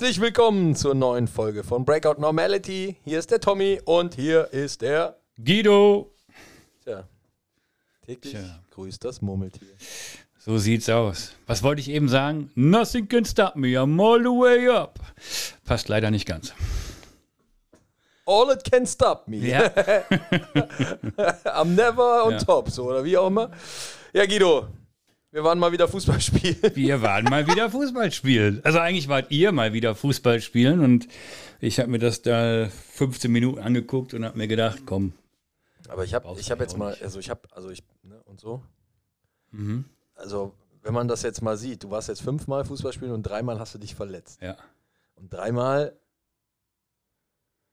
Herzlich willkommen zur neuen Folge von Breakout Normality. Hier ist der Tommy und hier ist der. Guido. Tja, täglich Tja. grüßt das Murmeltier. So sieht's aus. Was wollte ich eben sagen? Nothing can stop me, I'm all the way up. Passt leider nicht ganz. All it can stop me. Ja, I'm never on Ja. top, so oder wie auch immer. Ja, Guido, wir waren mal wieder Fußball spielen. wir waren mal wieder Fußball spielen. Also eigentlich wart ihr mal wieder Fußball spielen und ich habe mir das da 15 Minuten angeguckt und habe mir gedacht, komm. Aber ich habe ich hab jetzt mal, also ich habe, also ich, ne, und so. Mhm. Also, wenn man das jetzt mal sieht, du warst jetzt fünfmal Fußball spielen und dreimal hast du dich verletzt. Ja. Und dreimal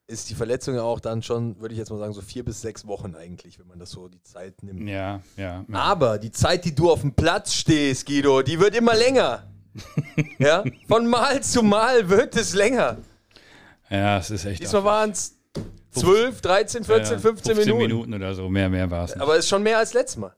ist die Verletzung ja auch dann schon, würde ich jetzt mal sagen, so vier bis sechs Wochen eigentlich, wenn man das so die Zeit nimmt. Ja, ja. ja. Aber die Zeit, die du auf dem Platz stehst, Guido, die wird immer länger. ja? Von Mal zu Mal wird es länger. Ja, es ist echt. Diesmal waren es 12, 13, 14, ja, 15, Minuten. oder so. Mehr, mehr war es. Aber es ist schon mehr als letztes Mal.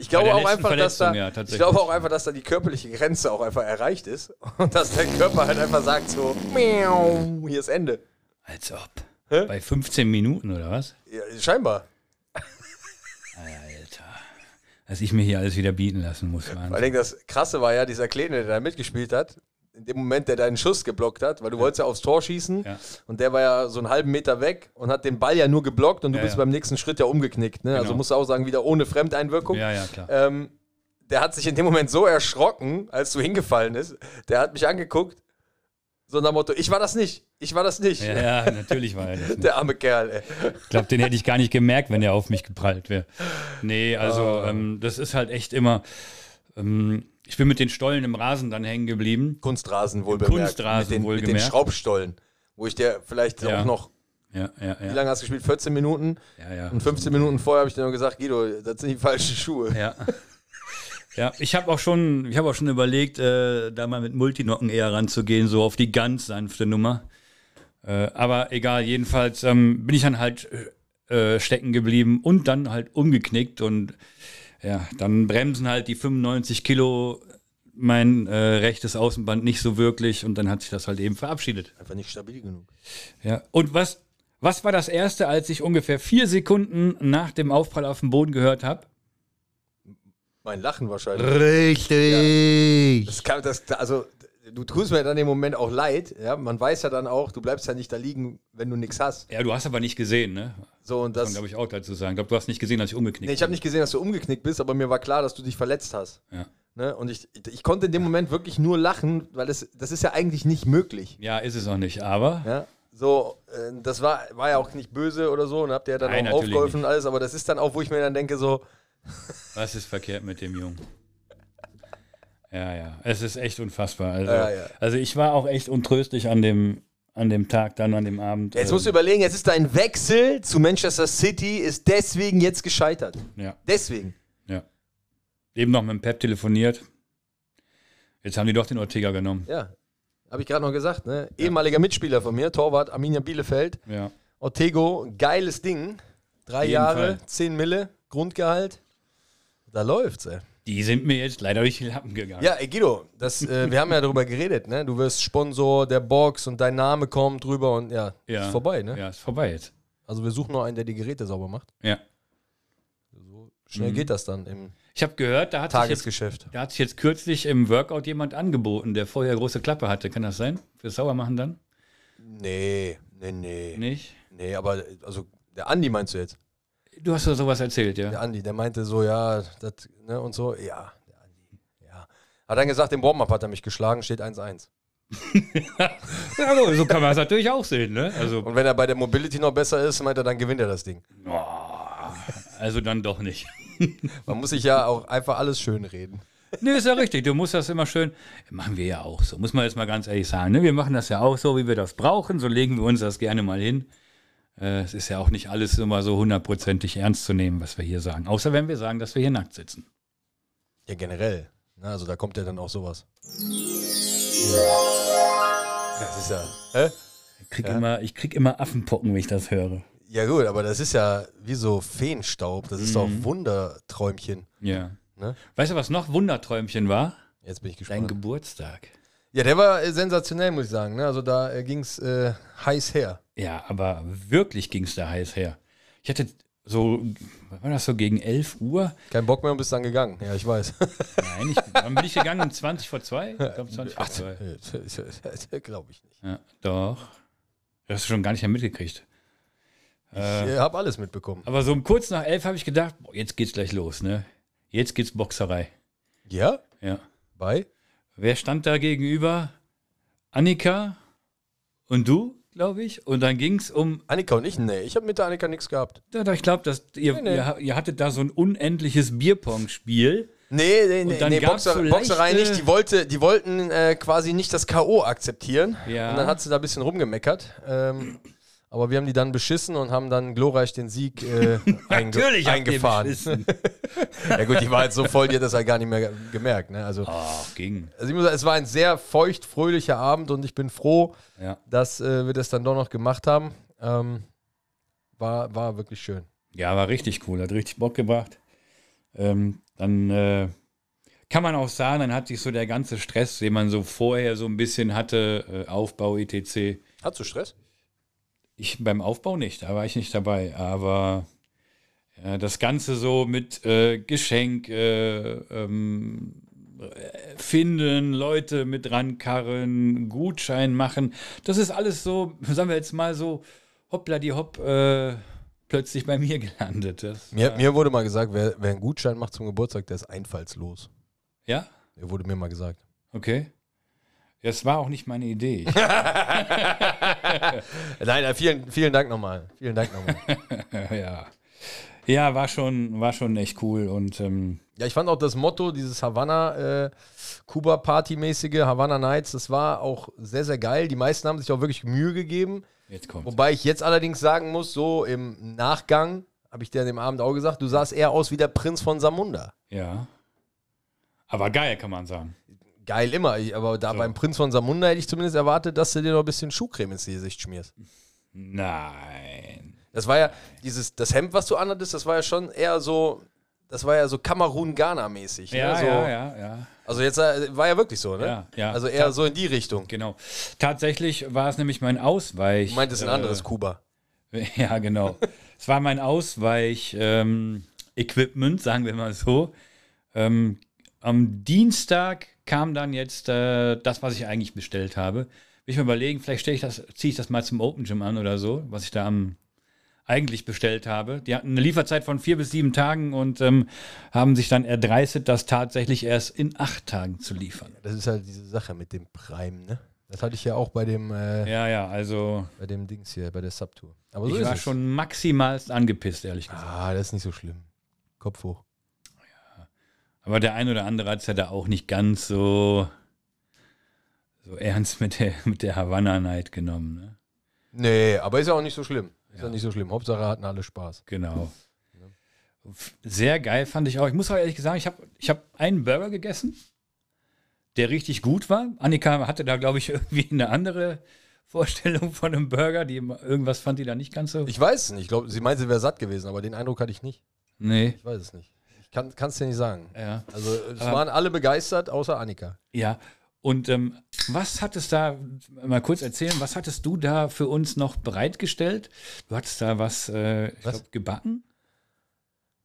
Ich glaube auch einfach, dass da, ja, ich glaube auch einfach, dass da die körperliche Grenze auch einfach erreicht ist und dass der Körper halt einfach sagt so, miau, hier ist Ende. Als ob. Hä? Bei 15 Minuten oder was? Ja, scheinbar. Alter. Dass ich mir hier alles wieder bieten lassen muss. Wahnsinn. Vor allem das Krasse war ja, dieser Kleine, der da mitgespielt hat, in dem Moment, der deinen Schuss geblockt hat, weil du wolltest ja aufs Tor schießen Ja. und der war ja so einen halben Meter weg und hat den Ball ja nur geblockt und du Ja, bist ja. beim nächsten Schritt ja umgeknickt. Ne? Also Genau. musst du auch sagen, wieder ohne Fremdeinwirkung. Ja, ja, klar. Ähm, der hat sich in dem Moment so erschrocken, als du hingefallen ist. Der hat mich angeguckt, so nach dem Motto, ich war das nicht, ich war das nicht. Ja, ja, natürlich war er das. nicht. Der arme Kerl, ey. Ich glaube, den hätte ich gar nicht gemerkt, wenn er auf mich geprallt wäre. Nee, also Ah. ähm, das ist halt echt immer. Ähm, ich bin mit den Stollen im Rasen dann hängen geblieben. Kunstrasen wohlbemerkt. Kunstrasen mit den, Mit den wohlgemerkt. Schraubstollen, wo ich dir vielleicht Ja. auch noch, Ja, ja, wie ja. lange hast du gespielt? 14 Minuten? ja, ja. Und 15 Minuten vorher habe ich dir noch gesagt, Guido, das sind die falschen Schuhe. Ja. Ja, ich habe auch schon, ich habe auch schon überlegt, äh, da mal mit Multinocken eher ranzugehen, so auf die ganz sanfte Nummer. Äh, aber egal, jedenfalls ähm, bin ich dann halt äh, stecken geblieben und dann halt umgeknickt und ja, dann bremsen halt die 95 Kilo mein äh, rechtes Außenband nicht so wirklich und dann hat sich das halt eben verabschiedet. Einfach nicht stabil genug. Ja. Und was, was war das Erste, als ich ungefähr vier Sekunden nach dem Aufprall auf den Boden gehört habe? Mein Lachen wahrscheinlich. Richtig. Das kann, das, also, du tust mir dann im Moment auch leid. Ja? Man weiß ja dann auch, du bleibst ja nicht da liegen, wenn du nichts hast. Ja, du hast aber nicht gesehen, ne? So, und Das das. kann, glaube ich, auch dazu sagen. Ich glaube, du hast nicht gesehen, dass ich umgeknickt Nee, ich habe nicht gesehen, dass du umgeknickt bist, aber mir war klar, dass du dich verletzt hast. bin. Ja. Ne? Und ich, ich konnte in dem Moment wirklich nur lachen, weil das, das ist ja eigentlich nicht möglich. ja, ist es auch nicht, aber Ja? So, äh, das war, war ja auch nicht böse oder so und habt ihr ja dann Nein, auch aufgeholfen und alles, aber das ist dann auch, wo ich mir dann denke, so, was ist verkehrt mit dem Jungen? Ja, ja, es ist echt unfassbar. Also, Ja, ja. also ich war auch echt untröstlich an dem, an dem Tag, dann an dem Abend. jetzt Also, musst du überlegen, jetzt ist dein Wechsel zu Manchester City, ist deswegen jetzt gescheitert. ja, Deswegen. ja. Eben noch mit dem Pep telefoniert. Jetzt haben die doch den Ortega genommen. Ja, habe ich gerade noch gesagt, ne? Ehemaliger Mitspieler von mir, Torwart Arminia Bielefeld. Ja. Ortego, geiles Ding. Drei Jeden Jahre, Fall. 10 Mille, Grundgehalt. Da läuft's, ey. Die sind mir jetzt leider durch die Lappen gegangen. Ja, ey Guido, das, äh, wir haben ja darüber geredet, ne? Du wirst Sponsor der Box und dein Name kommt drüber und ja, Ja. ist vorbei, ne? Ja, ist vorbei jetzt. Also wir suchen noch einen, der die Geräte sauber macht. Ja. So schnell Mhm. geht das dann im Ich habe gehört, da hat sich jetzt Tagesgeschäft. Da hat sich jetzt kürzlich im Workout jemand angeboten, der vorher große Klappe hatte. Kann das sein? Für Sauermachen dann? Nee, nee, nee. Nicht? Nee, aber also der Andi meinst du jetzt? Du hast doch sowas erzählt, ja? Der Andi, der meinte so, ja, das, ne, und so, ja, der Andi, ja. Hat dann gesagt, im Warm-Up hat er mich geschlagen, steht 1-1. Ja, so, so kann man es natürlich auch sehen, ne? Also, Und wenn er bei der Mobility noch besser ist, meint er, dann gewinnt er das Ding. oh, also dann doch nicht. Man muss sich ja auch einfach alles schön reden. Nee, ist ja richtig. Du musst das immer schön. Machen wir ja auch so. Muss man jetzt mal ganz ehrlich sagen. Ne? Wir machen das ja auch so, wie wir das brauchen. So legen wir uns das gerne mal hin. Äh, es ist ja auch nicht alles immer so hundertprozentig ernst zu nehmen, was wir hier sagen. Außer wenn wir sagen, dass wir hier nackt sitzen. Ja, generell. Ne, also da kommt ja dann auch sowas. Das ist ja. Hä? Ich krieg, Ja. immer, ich krieg immer Affenpocken, wenn ich das höre. Ja, gut, aber das ist ja wie so Feenstaub. Das ist doch Wunderträumchen. Ja. Ne? Weißt du, was noch Wunderträumchen war? Jetzt bin ich Dein gespannt. Geburtstag. Ja, der war äh, sensationell, muss ich sagen. Ne? Also da äh, ging es äh, heiß her. Ja, aber wirklich ging es da heiß her. Ich hatte so, was war das so, gegen 11 Uhr? Kein Bock mehr und bist dann gegangen. Ja, ich weiß. Nein, ich, wann bin ich gegangen? Um 20 vor 2? Ich glaube 20 vor 2. Glaube ich nicht. Ja, doch. Das hast du schon gar nicht mehr mitgekriegt. Ich äh, habe alles mitbekommen. Aber so um kurz nach 11 habe ich gedacht, boah, jetzt geht's gleich los, ne? Jetzt geht's Boxerei. Ja? Ja. Bei? Wer stand da gegenüber? Annika und du, glaube ich. Und dann ging es um. Annika und ich? Nee, ich habe mit der Annika nichts gehabt. Ja, ich glaube, ihr, nee, nee. ihr, ihr, hattet da so ein unendliches Bierpong-Spiel. Nee, nee, nee, nee Boxer, so Boxerei nicht. Die, wollte, die wollten äh, quasi nicht das K.O. akzeptieren. Ja. Und dann hat sie da ein bisschen rumgemeckert. Ähm, aber wir haben die dann beschissen und haben dann glorreich den Sieg äh, einge Natürlich eingefahren. ja gut, die war jetzt so voll, die hat das halt gar nicht mehr gemerkt. Ne? Also, Ach, ging. Also ich muss sagen, es war ein sehr feucht, fröhlicher Abend und ich bin froh, ja. dass äh, wir das dann doch noch gemacht haben. Ähm, war, war wirklich schön. Ja, war richtig cool, hat richtig Bock gebracht. Ähm, dann äh, kann man auch sagen, dann hat sich so der ganze Stress, den man so vorher so ein bisschen hatte, äh, Aufbau etc. Hattest du Stress? Ich beim Aufbau nicht, da war ich nicht dabei. Aber ja, das Ganze so mit äh, Geschenk äh, ähm, finden, Leute mit rankarren, Gutschein machen, das ist alles so, sagen wir jetzt mal so, hoppla die hopp, äh, plötzlich bei mir gelandet. Das, mir, mir wurde mal gesagt, wer, wer einen Gutschein macht zum Geburtstag, der ist einfallslos. Ja? Der wurde mir mal gesagt. Okay. Das war auch nicht meine Idee. Nein, vielen, vielen Dank nochmal. Vielen Dank nochmal. ja. Ja, war schon, war schon echt cool. Und, ähm ja, ich fand auch das Motto, dieses Havanna äh, Kuba-Party-mäßige Havanna Nights, das war auch sehr, sehr geil. Die meisten haben sich auch wirklich Mühe gegeben. Jetzt kommt's. Wobei ich jetzt allerdings sagen muss, so im Nachgang, habe ich dir an dem Abend auch gesagt, du sahst eher aus wie der Prinz von Samunda. Ja. Aber geil, kann man sagen geil immer. Aber da so. beim Prinz von Samunda hätte ich zumindest erwartet, dass du dir noch ein bisschen Schuhcreme ins Gesicht schmierst. Nein. Das war ja, dieses, das Hemd, was du anhattest, das war ja schon eher so, das war ja so Kamerun-Ghana-mäßig. Ja, ne? so, ja, ja, ja. Also jetzt äh, war ja wirklich so, ne? Ja, ja. Also eher so in die Richtung. Genau. Tatsächlich war es nämlich mein Ausweich. Du meintest ein äh, anderes Kuba. Ja, genau. es war mein Ausweich-Equipment, ähm, sagen wir mal so. Ähm, am Dienstag kam dann jetzt äh, das, was ich eigentlich bestellt habe. Will ich mir überlegen, vielleicht ich das, ziehe ich das mal zum Open Gym an oder so, was ich da am eigentlich bestellt habe. Die hatten eine Lieferzeit von vier bis sieben Tagen und ähm, haben sich dann erdreistet, das tatsächlich erst in acht Tagen zu liefern. Das ist halt diese Sache mit dem Prime, ne? Das hatte ich ja auch bei dem. Äh, ja, ja, also. Bei dem Dings hier, bei der Subtour. Aber so ich war es. schon maximal angepisst, ehrlich gesagt. Ah, das ist nicht so schlimm. Kopf hoch. Aber der ein oder andere hat es ja da auch nicht ganz so, so ernst mit der, mit der Havanna-Night genommen. Ne? Nee, aber ist ja auch nicht so schlimm. Ist ja, ja nicht so schlimm. Hauptsache hatten alle Spaß. Genau. Sehr geil fand ich auch. Ich muss auch ehrlich sagen, ich habe ich hab einen Burger gegessen, der richtig gut war. Annika hatte da, glaube ich, irgendwie eine andere Vorstellung von einem Burger. Die, irgendwas fand die da nicht ganz so. Ich weiß es nicht. Ich glaube, sie meinte, sie wäre satt gewesen, aber den Eindruck hatte ich nicht. Nee. Ich weiß es nicht. Kann, kannst du dir nicht sagen. Ja. Also es ähm, waren alle begeistert, außer Annika. Ja. Und ähm, was hattest da, mal kurz erzählen, was hattest du da für uns noch bereitgestellt? Du hattest da was, äh, was? Glaub, gebacken?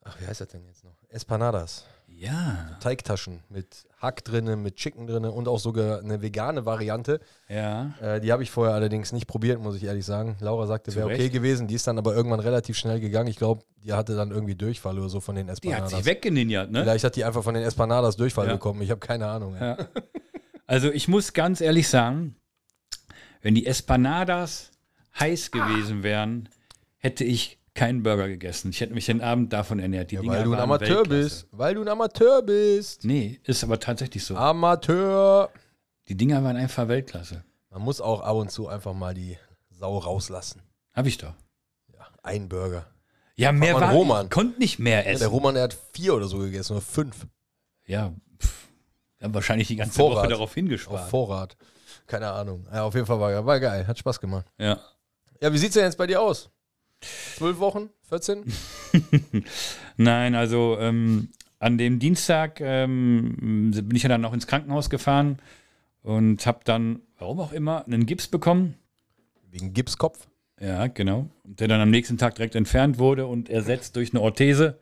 Ach, wie heißt das denn jetzt noch? Espanadas. Ja. Teigtaschen mit Hack drinne, mit Chicken drinne und auch sogar eine vegane Variante. Ja. Äh, die habe ich vorher allerdings nicht probiert, muss ich ehrlich sagen. Laura sagte, wäre okay gewesen. Die ist dann aber irgendwann relativ schnell gegangen. Ich glaube, die hatte dann irgendwie Durchfall oder so von den Espanadas. Die hat sich weggeninjert, ne? Vielleicht hat die einfach von den Espanadas Durchfall ja. bekommen. Ich habe keine Ahnung. Ja. Also ich muss ganz ehrlich sagen, wenn die Espanadas heiß gewesen wären, hätte ich keinen Burger gegessen. Ich hätte mich den Abend davon ernährt. Die ja, weil du ein Amateur Weltklasse. bist. Weil du ein Amateur bist. Nee, ist aber tatsächlich so. Amateur. Die Dinger waren einfach Weltklasse. Man muss auch ab und zu einfach mal die Sau rauslassen. Hab ich doch. Ja, ein Burger. Ja, mehr war Roman. Ich konnte nicht mehr essen. Ja, der Roman, der hat vier oder so gegessen, oder fünf. Ja, pff. Wir haben wahrscheinlich die ganze Vorrat. Woche darauf hingespart. Auf Vorrat. Keine Ahnung. Ja, auf jeden Fall war, war geil. Hat Spaß gemacht. Ja. Ja, wie sieht's denn jetzt bei dir aus? Zwölf Wochen? 14? Nein, also ähm, an dem Dienstag ähm, bin ich ja dann noch ins Krankenhaus gefahren, und habe dann, warum auch immer, einen Gips bekommen. Wegen Gipskopf. Ja, genau. Der dann am nächsten Tag direkt entfernt wurde und ersetzt durch eine Orthese.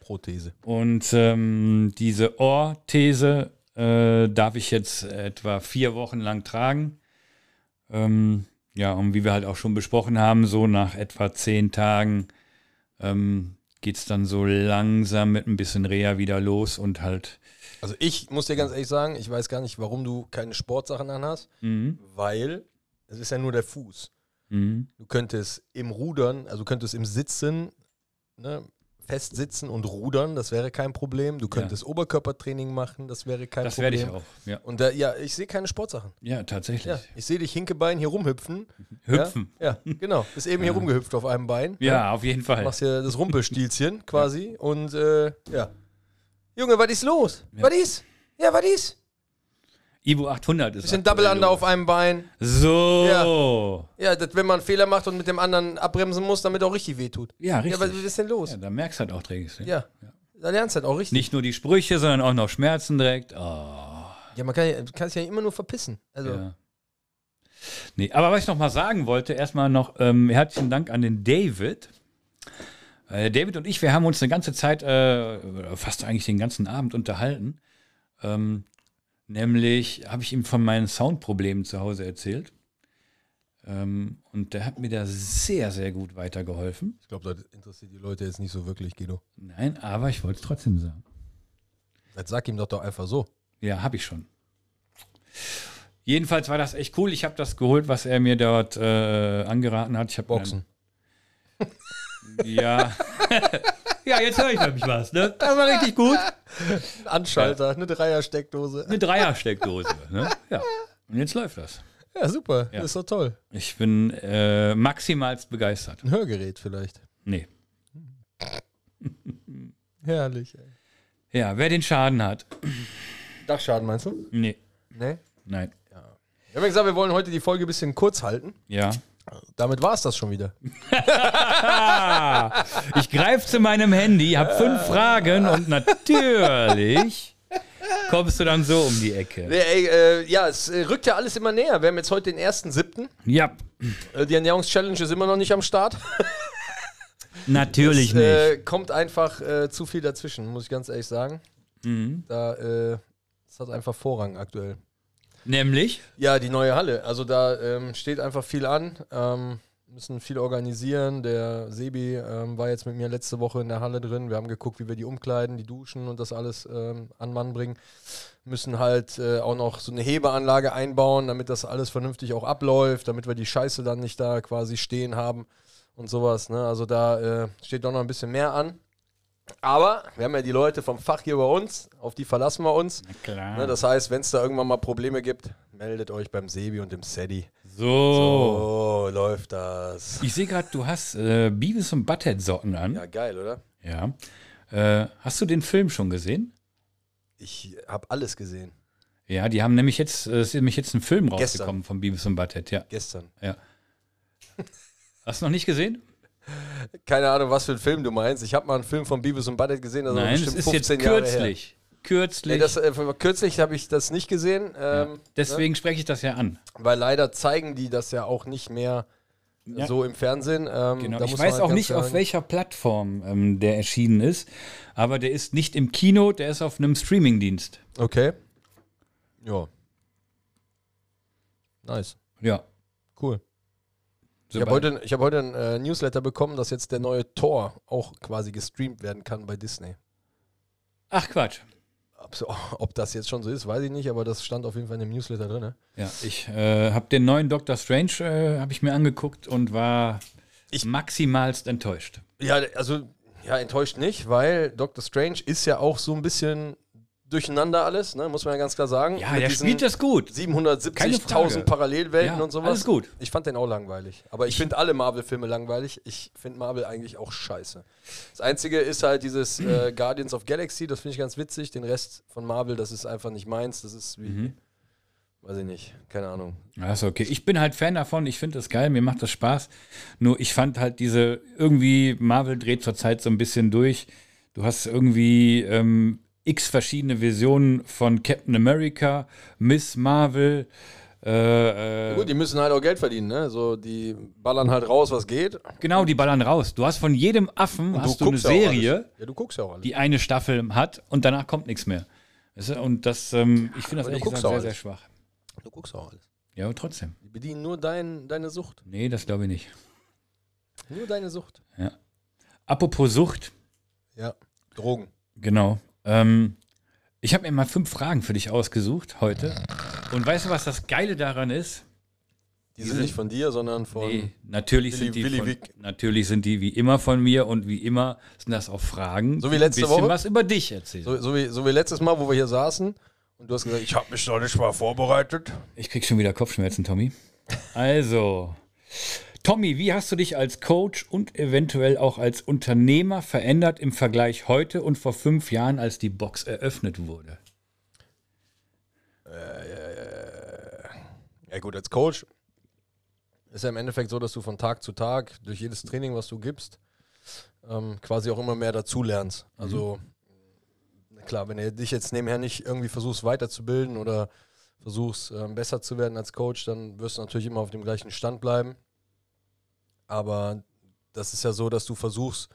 Prothese. Und ähm, diese Orthese äh, darf ich jetzt etwa vier Wochen lang tragen. Ähm, ja, und wie wir halt auch schon besprochen haben, so nach etwa zehn Tagen ähm, geht es dann so langsam mit ein bisschen Reha wieder los und halt. Also ich muss dir ganz ehrlich sagen, ich weiß gar nicht, warum du keine Sportsachen anhast, Mhm. weil es ist ja nur der Fuß. Mhm. Du könntest im Rudern, also du könntest im Sitzen ne, fest sitzen und rudern, das wäre kein Problem. Du könntest Oberkörpertraining machen, das wäre kein Das Problem. werde ich auch. Ja, Und da, ja, ich sehe keine Sportsachen. ja tatsächlich. Ja, ich sehe dich Hinkebein hier rumhüpfen. Hüpfen. Ja, ja genau. Bist eben hier rumgehüpft auf einem Bein. Ja, auf jeden Fall. Machst hier das Rumpelstilzchen quasi. Und äh, ja. Junge, was ist los? Ja. Was ist? Ja, was ist? Ivo 800 ist. Bisschen Double Under auf einem Bein. So. Ja, das, wenn man einen Fehler macht und mit dem anderen abbremsen muss, damit auch richtig wehtut. Ja, Ja, richtig. was ist denn los? Ja, da merkst du halt auch Trägst. Ja. Da lernst du halt auch richtig. Nicht nur die Sprüche, sondern auch noch Schmerzen direkt. Oh, Ja, man kann, ja- kann sich ja immer nur verpissen. Also, ja. Nee, aber was ich noch mal sagen wollte, erstmal noch ähm, herzlichen Dank an den David. Äh, David und ich, wir haben uns eine ganze Zeit, äh, fast eigentlich den ganzen Abend unterhalten. Ähm, nämlich habe ich ihm von meinen Soundproblemen zu Hause erzählt. Ähm, und der hat mir da sehr, sehr gut weitergeholfen. ich glaube, das interessiert die Leute jetzt nicht so wirklich, Guido. Nein, aber ich wollte es trotzdem sagen. Jetzt sag ihm doch doch einfach so. Ja, habe ich schon. Jedenfalls war das echt cool. Ich habe das geholt, was er mir dort äh, angeraten hat. Ich hab Boxen. Dann, ja. ja, jetzt höre ich nämlich was. Ne? Das war richtig gut. Anschalter, eine Dreiersteckdose. Eine Dreiersteckdose. Ne? Ja. Und jetzt läuft das. Ja, super. Ja. Das ist doch toll. Ich bin äh, maximalst begeistert. Ein Hörgerät vielleicht. Nee. Herrlich. Ey. Ja, wer den Schaden hat. Dachschaden meinst du? Nee. Nee. Nein. Wir haben ja gesagt, wir wollen heute die Folge ein bisschen kurz halten. Ja. Damit war es das schon wieder. Ich greife zu meinem Handy, habe fünf Fragen und natürlich kommst du dann so um die Ecke. Ey, äh, ja, es äh, rückt ja alles immer näher. Wir haben jetzt heute den 1.7. Ja, Äh, die Ernährungschallenge ist immer noch nicht am Start. natürlich nicht. äh, kommt einfach äh, zu viel dazwischen, muss ich ganz ehrlich sagen. Mhm. Da äh, das hat einfach Vorrang aktuell. Nämlich? Ja, die neue Halle. Also da ähm, steht einfach viel an. Ähm, müssen viel organisieren. Der Sebi ähm, war jetzt mit mir letzte Woche in der Halle drin. Wir haben geguckt, wie wir die umkleiden, die Duschen und das alles ähm, an Mann bringen. Müssen halt äh, auch noch so eine Hebeanlage einbauen, damit das alles vernünftig auch abläuft, damit wir die Scheiße dann nicht da quasi stehen haben und sowas. Ne? Also da äh, steht doch noch ein bisschen mehr an. Aber wir haben ja die Leute vom Fach hier bei uns, auf die verlassen wir uns. Klar. Ne, das heißt, wenn es da irgendwann mal Probleme gibt, meldet euch beim Sebi und dem Sedi. so. So läuft das. Ich sehe gerade, du hast äh, Beavis und Butthead Socken an. Ja, geil, oder? Ja. Äh, hast du den Film schon gesehen? Ich habe alles gesehen. Ja, die haben nämlich jetzt, äh, es ist nämlich jetzt ein Film Gestern. rausgekommen von Beavis und Butthead, ja. Gestern. Hast du noch nicht gesehen? Keine Ahnung, was für ein Film du meinst. Ich habe mal einen Film von Beavis und Butthead gesehen, also Nein, es bestimmt ist jetzt 15 Jahre her. kürzlich. Kürzlich. Nee, das, äh, kürzlich habe ich das nicht gesehen, ja. ähm, Deswegen spreche ich das ja an. weil leider zeigen die das ja auch nicht mehr Ja. so im Fernsehen. Ähm, Genau. da Ich weiß halt auch nicht, klar auf sagen- welcher Plattform ähm, der erschienen ist, aber der ist nicht im Kino, der ist auf einem Streamingdienst. Okay. Ja. Nice. Ja. Cool. Ich habe heute, ich hab heute ein äh, Newsletter bekommen, dass jetzt der neue Tor auch quasi gestreamt werden kann bei Disney. Ach Quatsch. Ob, so- ob das jetzt schon so ist, weiß ich nicht, aber das stand auf jeden Fall in dem Newsletter drin. Ne? Ja, ich äh, habe den neuen Doctor Strange äh, habe ich mir angeguckt und war Ich- maximalst enttäuscht. Ja, also, ja, enttäuscht nicht, weil Doctor Strange ist ja auch so ein bisschen durcheinander alles, ne? muss man ja ganz klar sagen. Ja, Mit der spielt das gut. Keine 770.000 Frage. Parallelwelten Ja, und sowas. alles gut. Ich fand den auch langweilig. Aber ich finde alle Marvel-Filme langweilig. Ich finde Marvel eigentlich auch scheiße. Das Einzige ist halt dieses äh, Guardians of Galaxy, das finde ich ganz witzig. Den Rest von Marvel, das ist einfach nicht meins. Das ist wie, Mhm. weiß ich nicht, keine Ahnung. Ja, ist okay. Ich bin halt Fan davon, ich finde das geil, mir macht das Spaß. Nur ich fand halt diese, irgendwie, Marvel dreht zurzeit so ein bisschen durch. Du hast irgendwie ähm, x verschiedene Versionen von Captain America, Miss Marvel. Äh, äh, Gut, die müssen halt auch Geld verdienen, ne? So, die ballern halt raus, was geht. genau, die ballern raus. Du hast von jedem Affen hast du eine ja auch Serie. Ja, du ja die eine Staffel hat und danach kommt nichts mehr. Du, Und das, ähm, ich finde das du ehrlich gesagt sehr, alles. sehr schwach. Du guckst auch alles. Ja, aber trotzdem. Die bedienen nur dein, deine Sucht. Nee, das glaube ich nicht. Nur deine Sucht. Apropos Sucht, Ja. Drogen. Genau. Ähm, ich habe mir mal fünf Fragen für dich ausgesucht heute. Und weißt du, was das Geile daran ist? Die sind nicht von dir, sondern von. Nee, natürlich Willi- sind die Willi von, Wick. natürlich sind die wie immer von mir und wie immer sind das auch Fragen, So wie die letzte ein bisschen Woche? was über dich erzählen. So, so, wie, so wie letztes Mal, wo wir hier saßen und du hast gesagt, ich habe mich doch nicht mal vorbereitet. Ich krieg schon wieder Kopfschmerzen, Tommy. Also, Tommy, wie hast du dich als Coach und eventuell auch als Unternehmer verändert im Vergleich heute und vor fünf Jahren, als die Box eröffnet wurde? Ja gut, als Coach ist ja im Endeffekt so, dass du von Tag zu Tag durch jedes Training, was du gibst, ähm, quasi auch immer mehr dazulernst. Also na klar, wenn du dich jetzt nebenher nicht irgendwie versuchst weiterzubilden oder versuchst ähm, besser zu werden als Coach, dann wirst du natürlich immer auf dem gleichen Stand bleiben. Aber das ist ja so, dass du versuchst,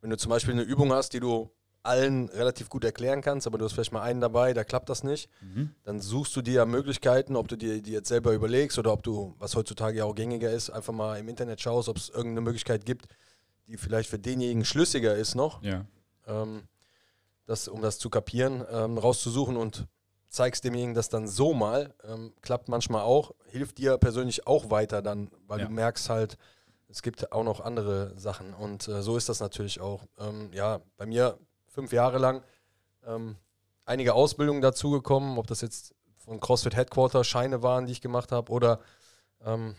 wenn du zum Beispiel eine Übung hast, die du allen relativ gut erklären kannst, aber du hast vielleicht mal einen dabei, da klappt das nicht, dann suchst du dir ja Möglichkeiten, ob du dir die jetzt selber überlegst oder ob du, was heutzutage ja auch gängiger ist, einfach mal im Internet schaust, ob es irgendeine Möglichkeit gibt, die vielleicht für denjenigen schlüssiger ist noch, Ja. ähm, das, um das zu kapieren, ähm, rauszusuchen und zeigst demjenigen das dann so mal, ähm, klappt manchmal auch, hilft dir persönlich auch weiter dann, weil Ja. du merkst halt, es gibt auch noch andere Sachen und äh, so ist das natürlich auch. Ähm, ja, bei mir fünf Jahre lang ähm, einige Ausbildungen dazugekommen, ob das jetzt von CrossFit Headquarter Scheine waren, die ich gemacht habe oder ähm,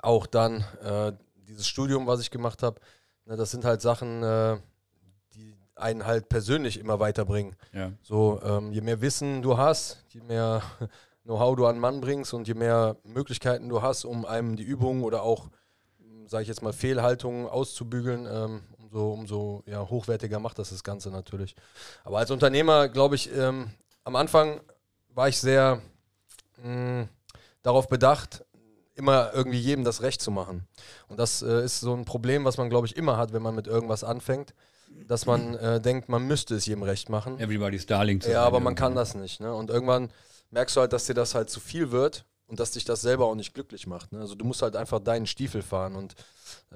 auch dann äh, dieses Studium, was ich gemacht habe. Ne, das sind halt Sachen, äh, die einen halt persönlich immer weiterbringen. Ja. So, ähm, je mehr Wissen du hast, je mehr Know-how du an Mann bringst und je mehr Möglichkeiten du hast, um einem die Übungen oder auch, sage ich jetzt mal, Fehlhaltungen auszubügeln, ähm, umso, umso ja, hochwertiger macht das das Ganze natürlich. Aber als Unternehmer, glaube ich, ähm, am Anfang war ich sehr mh, darauf bedacht, immer irgendwie jedem das Recht zu machen. Und das äh, ist so ein Problem, was man, glaube ich, immer hat, wenn man mit irgendwas anfängt, dass man äh, denkt, man müsste es jedem recht machen. Everybody's Darling zu Ja, aber man kann das nicht. Ne? Und irgendwann merkst du halt, dass dir das halt zu viel wird und dass dich das selber auch nicht glücklich macht. Ne? Also du musst halt einfach deinen Stiefel fahren und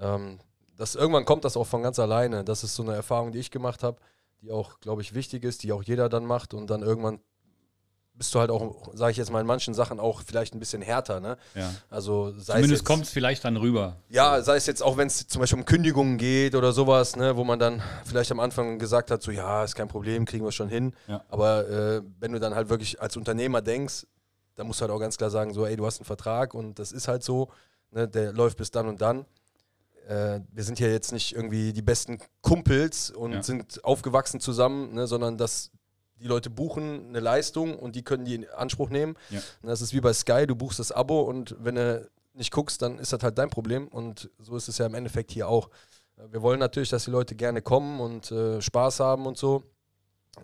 ähm, das, irgendwann kommt das auch von ganz alleine. Das ist so eine Erfahrung, die ich gemacht habe, die auch, glaube ich, wichtig ist, die auch jeder dann macht und dann irgendwann bist du halt auch, sage ich jetzt mal, in manchen Sachen auch vielleicht ein bisschen härter. Ne? Ja. Also sei Zumindest kommt es vielleicht dann rüber. ja, sei es jetzt auch, wenn es zum Beispiel um Kündigungen geht oder sowas, ne, wo man dann vielleicht am Anfang gesagt hat, so ja, ist kein Problem, kriegen wir schon hin. Ja. Aber äh, wenn du dann halt wirklich als Unternehmer denkst, dann musst du halt auch ganz klar sagen, so, ey, du hast einen Vertrag und das ist halt so, ne, der läuft bis dann und dann. Äh, wir sind ja jetzt nicht irgendwie die besten Kumpels und Ja. sind aufgewachsen zusammen, ne, sondern dass die Leute buchen eine Leistung und die können die in Anspruch nehmen. Ja. Das ist wie bei Sky, du buchst das Abo und wenn du nicht guckst, dann ist das halt dein Problem. Und so ist es ja im Endeffekt hier auch. Äh, Wir wollen natürlich, dass die Leute gerne kommen und äh, Spaß haben und so.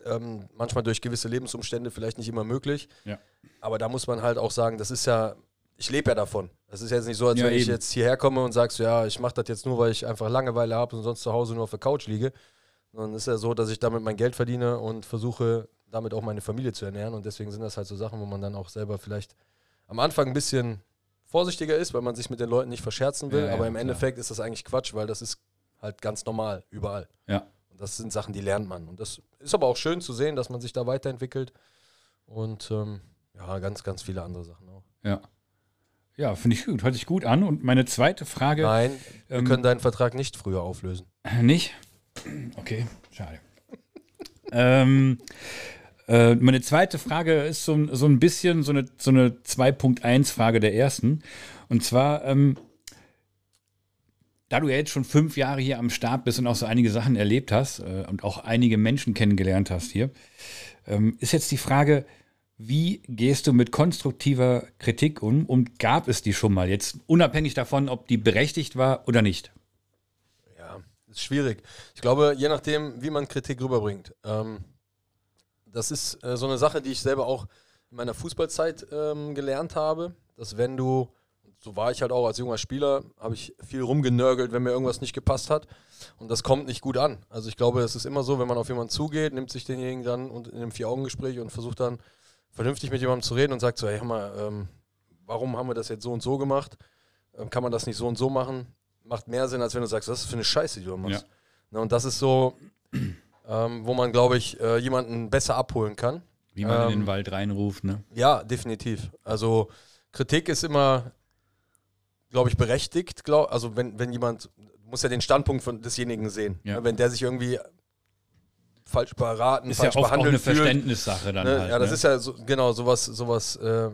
Ähm, manchmal durch gewisse Lebensumstände vielleicht nicht immer möglich. Ja. Aber da muss man halt auch sagen, das ist ja, ich lebe ja davon. Das ist jetzt nicht so, als Ja, wenn ich eben. jetzt hierher komme und sagst, ja, ich mache das jetzt nur, weil ich einfach Langeweile habe und sonst zu Hause nur auf der Couch liege. Sondern es ist ja so, dass ich damit mein Geld verdiene und versuche, damit auch meine Familie zu ernähren. Und deswegen sind das halt so Sachen, wo man dann auch selber vielleicht am Anfang ein bisschen vorsichtiger ist, weil man sich mit den Leuten nicht verscherzen will. Ja, aber im klar. Endeffekt ist das eigentlich Quatsch, weil das ist halt ganz normal, überall. Ja. Und das sind Sachen, die lernt man. Und das ist aber auch schön zu sehen, dass man sich da weiterentwickelt. Und ähm, ja, ganz, ganz viele andere Sachen auch. Ja. Ja, finde ich gut. Hört sich gut an. Und meine zweite Frage. Nein, wir Ähm, können deinen Vertrag nicht früher auflösen. Nicht? Okay, schade. ähm, äh, meine zweite Frage ist so, ein- so ein bisschen so eine, so eine 2.1-Frage der ersten. Und zwar, ähm, da du ja jetzt schon fünf Jahre hier am Start bist und auch so einige Sachen erlebt hast äh, und auch einige Menschen kennengelernt hast hier, ähm, ist jetzt die Frage, wie gehst du mit konstruktiver Kritik um und gab es die schon mal jetzt, unabhängig davon, ob die berechtigt war oder nicht? Ja, ist schwierig. Ich glaube, je nachdem, wie man Kritik rüberbringt. Ähm, das ist äh, so eine Sache, die ich selber auch in meiner Fußballzeit ähm, gelernt habe, dass wenn du, so war ich halt auch als junger Spieler, habe ich viel rumgenörgelt, wenn mir irgendwas nicht gepasst hat. Und das kommt nicht gut an. Also ich glaube, es ist immer so, wenn man auf jemanden zugeht, nimmt sich denjenigen dann und in einem Vier-Augen-Gespräch und versucht dann vernünftig mit jemandem zu reden und sagt so, hey, hör mal, ähm, warum haben wir das jetzt so und so gemacht? Ähm, kann man das nicht so und so machen? Macht mehr Sinn, als wenn du sagst, was ist für eine Scheiße, die du machst. Ja. Na, und das ist so, ähm, wo man, glaube ich, äh, jemanden besser abholen kann. Wie man in Ähm, den Wald reinruft, ne? Ja, definitiv. Also Kritik ist immer, glaube ich, berechtigt. Glaub, also wenn, wenn jemand, du musst ja den Standpunkt von desjenigen sehen. Ja. Ne, Wenn der sich irgendwie falsch beraten, Ist ja falsch oft auch eine behandelt fühlt. Verständnissache dann Ne? halt. ja, das ne? ist ja so, genau sowas, sowas äh,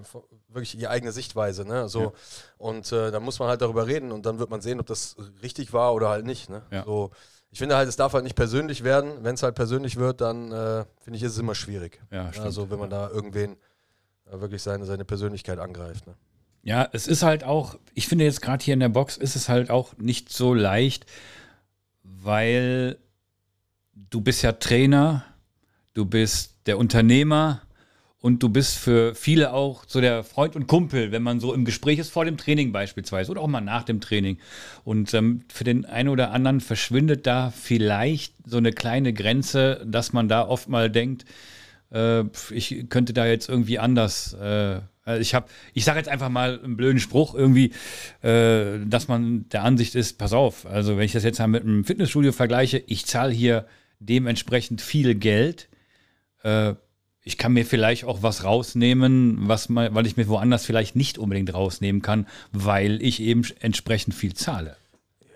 wirklich die eigene Sichtweise. Ne? So, Ja. Und äh, da muss man halt darüber reden und dann wird man sehen, ob das richtig war oder halt nicht. Ne? Ja. So, ich finde halt, es darf halt nicht persönlich werden. Wenn es halt persönlich wird, dann äh, finde ich, ist es immer schwierig. Ja, stimmt. also wenn man da irgendwen äh, wirklich seine, seine Persönlichkeit angreift. Ne? Ja, es ist halt auch, ich finde jetzt gerade hier in der Box ist es halt auch nicht so leicht, weil du bist ja Trainer, du bist der Unternehmer und du bist für viele auch so der Freund und Kumpel, wenn man so im Gespräch ist vor dem Training beispielsweise oder auch mal nach dem Training. Und ähm, für den einen oder anderen verschwindet da vielleicht so eine kleine Grenze, dass man da oft mal denkt, äh, ich könnte da jetzt irgendwie anders. Äh, also ich habe, ich sage jetzt einfach mal einen blöden Spruch irgendwie, äh, dass man der Ansicht ist, pass auf, also wenn ich das jetzt mal mit einem Fitnessstudio vergleiche, ich zahle hier dementsprechend viel Geld. Äh, ich kann mir vielleicht auch was rausnehmen, was mal, weil ich mir woanders vielleicht nicht unbedingt rausnehmen kann, weil ich eben entsprechend viel zahle.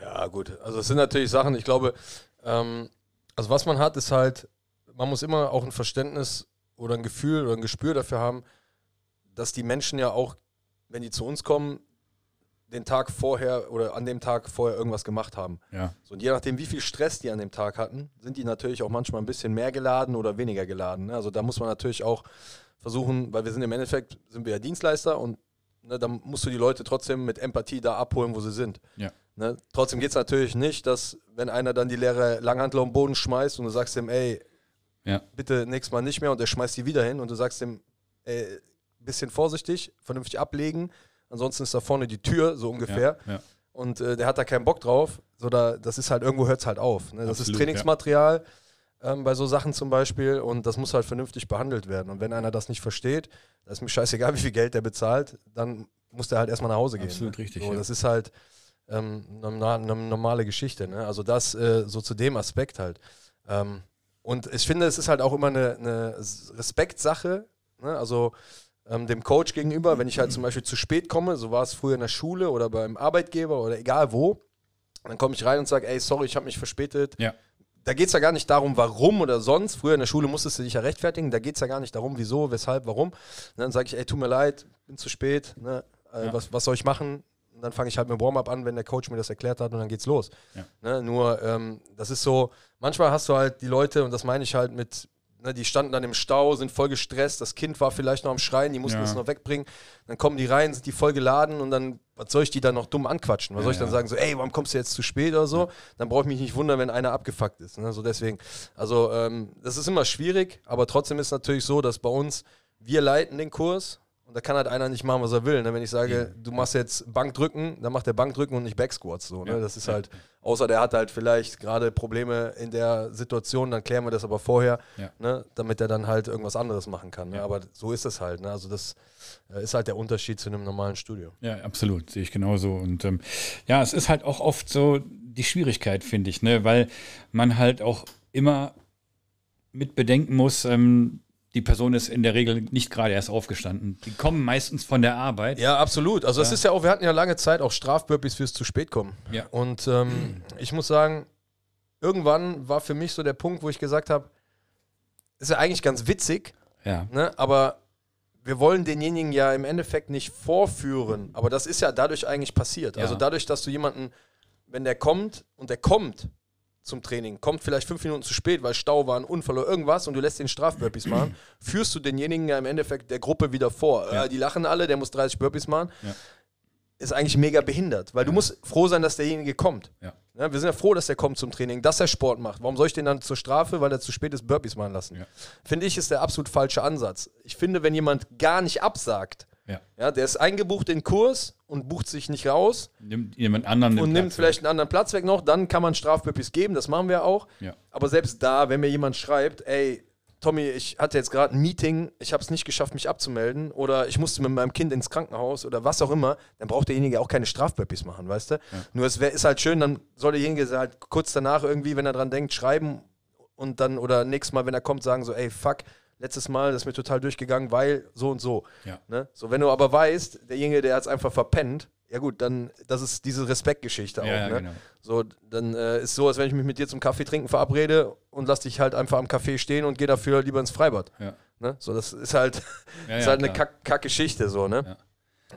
Ja, gut. Also es sind natürlich Sachen, ich glaube, ähm, also was man hat, ist halt, man muss immer auch ein Verständnis oder ein Gefühl oder ein Gespür dafür haben, dass die Menschen ja auch, wenn die zu uns kommen, den Tag vorher oder an dem Tag vorher irgendwas gemacht haben. Ja. So, und je nachdem, wie viel Stress die an dem Tag hatten, sind die natürlich auch manchmal ein bisschen mehr geladen oder weniger geladen. Ne? Also da muss man natürlich auch versuchen, weil wir sind im Endeffekt, sind wir ja Dienstleister und ne, da musst du die Leute trotzdem mit Empathie da abholen, wo sie sind. Ja. Ne? Trotzdem geht es natürlich nicht, dass wenn einer dann die leere Langhandel am Boden schmeißt und du sagst ihm, ey, Ja. bitte nächstes Mal nicht mehr und er schmeißt die wieder hin und du sagst ihm, ey, bisschen vorsichtig, vernünftig ablegen, ansonsten ist da vorne die Tür, so ungefähr Ja, ja. und äh, der hat da keinen Bock drauf. So da, das ist halt, irgendwo hört es halt auf. Ne? Das ist Absolut, Trainingsmaterial ähm, bei so Sachen zum Beispiel und das muss halt vernünftig behandelt werden. Und wenn einer das nicht versteht, da ist mir scheißegal, wie viel Geld der bezahlt, dann muss der halt erstmal nach Hause gehen. Absolut ne? richtig, So, ja. Das ist halt ähm, eine eine normale Geschichte. Ne? Also das äh, so zu dem Aspekt halt. Ähm, und ich finde, es ist halt auch immer eine, eine Respektsache. Ne? Also ähm, dem Coach gegenüber, wenn ich halt zum Beispiel zu spät komme, so war es früher in der Schule oder beim Arbeitgeber oder egal wo, dann komme ich rein und sage, ey, sorry, ich habe mich verspätet. Ja. Da geht es ja gar nicht darum, warum oder sonst. Früher in der Schule musstest du dich ja rechtfertigen. Da geht es ja gar nicht darum, wieso, weshalb, warum. Und dann sage ich, ey, tut mir leid, bin zu spät. Ne? Äh, Ja. was, was soll ich machen? Und dann fange ich halt mit Warm-up an, wenn der Coach mir das erklärt hat und dann geht's los. Ja. Ne? Nur, ähm, das ist so, manchmal hast du halt die Leute, und das meine ich halt mit, ne, die standen dann im Stau, sind voll gestresst, das Kind war vielleicht noch am Schreien, die mussten Ja. es noch wegbringen. Dann kommen die rein, sind die voll geladen und dann, was soll ich die dann noch dumm anquatschen? Was Ja, soll ich dann ja. sagen, so, ey, warum kommst du jetzt zu spät oder so? Dann brauche ich mich nicht wundern, wenn einer abgefuckt ist. Ne? So deswegen, also ähm, das ist immer schwierig, aber trotzdem ist es natürlich so, dass bei uns, wir leiten den Kurs und da kann halt einer nicht machen, was er will. Ne? Wenn ich sage, du machst jetzt Bankdrücken, dann macht der Bankdrücken und nicht Backsquats. So, ne? Ja. Das ist halt, außer der hat halt vielleicht gerade Probleme in der Situation, dann klären wir das aber vorher, Ja. ne? damit er dann halt irgendwas anderes machen kann. Ne? Ja. Aber so ist es halt. Ne? Also das äh, ist halt der Unterschied zu einem normalen Studio. Ja, absolut, sehe ich genauso. Und ähm, ja, es ist halt auch oft so die Schwierigkeit, finde ich, ne? weil man halt auch immer mit bedenken muss, ähm, die Person ist in der Regel nicht gerade erst aufgestanden. Die kommen meistens von der Arbeit. Ja, absolut. Also es ist ja auch, wir hatten ja lange Zeit auch Strafburpees fürs zu spät kommen. Ja. Und ähm, ich muss sagen, irgendwann war für mich so der Punkt, wo ich gesagt habe, ist ja eigentlich ganz witzig, Ja, ne? aber wir wollen denjenigen ja im Endeffekt nicht vorführen. Aber das ist ja dadurch eigentlich passiert. Ja. Also dadurch, dass du jemanden, wenn der kommt und der kommt zum Training, kommt vielleicht fünf Minuten zu spät, weil Stau war, ein Unfall oder irgendwas und du lässt den Strafburpees machen, führst du denjenigen ja im Endeffekt der Gruppe wieder vor. Ja. Äh, die lachen alle, der muss 30 Burpees machen. Ja. Ist eigentlich mega behindert, weil du musst froh sein, dass derjenige kommt. Ja. Wir sind ja froh, dass er kommt zum Training, dass er Sport macht. Warum soll ich den dann zur Strafe, weil er zu spät ist, Burpees machen lassen? Ja. Finde ich, ist der absolut falsche Ansatz. Ich finde, wenn jemand gar nicht absagt, Ja. ja, der ist eingebucht in den Kurs und bucht sich nicht raus Nimmt jemand anderen und nimmt Platz vielleicht einen anderen Platz weg noch, dann kann man Strafburpees geben, das machen wir auch. Ja. Aber selbst da, wenn mir jemand schreibt, ey, Tommy, ich hatte jetzt gerade ein Meeting, ich habe es nicht geschafft, mich abzumelden oder ich musste mit meinem Kind ins Krankenhaus oder was auch immer, dann braucht derjenige auch keine Strafburpees machen, weißt du? Nur es wär, ist halt schön, dann soll derjenige halt kurz danach irgendwie, wenn er dran denkt, schreiben und dann oder nächstes Mal, wenn er kommt, sagen so, ey, fuck, letztes Mal, das ist mir total durchgegangen, weil so und so. Ja. Ne? So, wenn du aber weißt, derjenige, der hat es einfach verpennt, ja gut, dann, das ist diese Respektgeschichte auch. Ja, ne? genau. So, dann äh, ist so, als wenn ich mich mit dir zum Kaffee trinken verabrede und lass dich halt einfach am Café stehen und geh dafür lieber ins Freibad. Ja. Ne? So, das ist halt, ist halt eine klar. Kack- Kack-Geschichte, so, ne?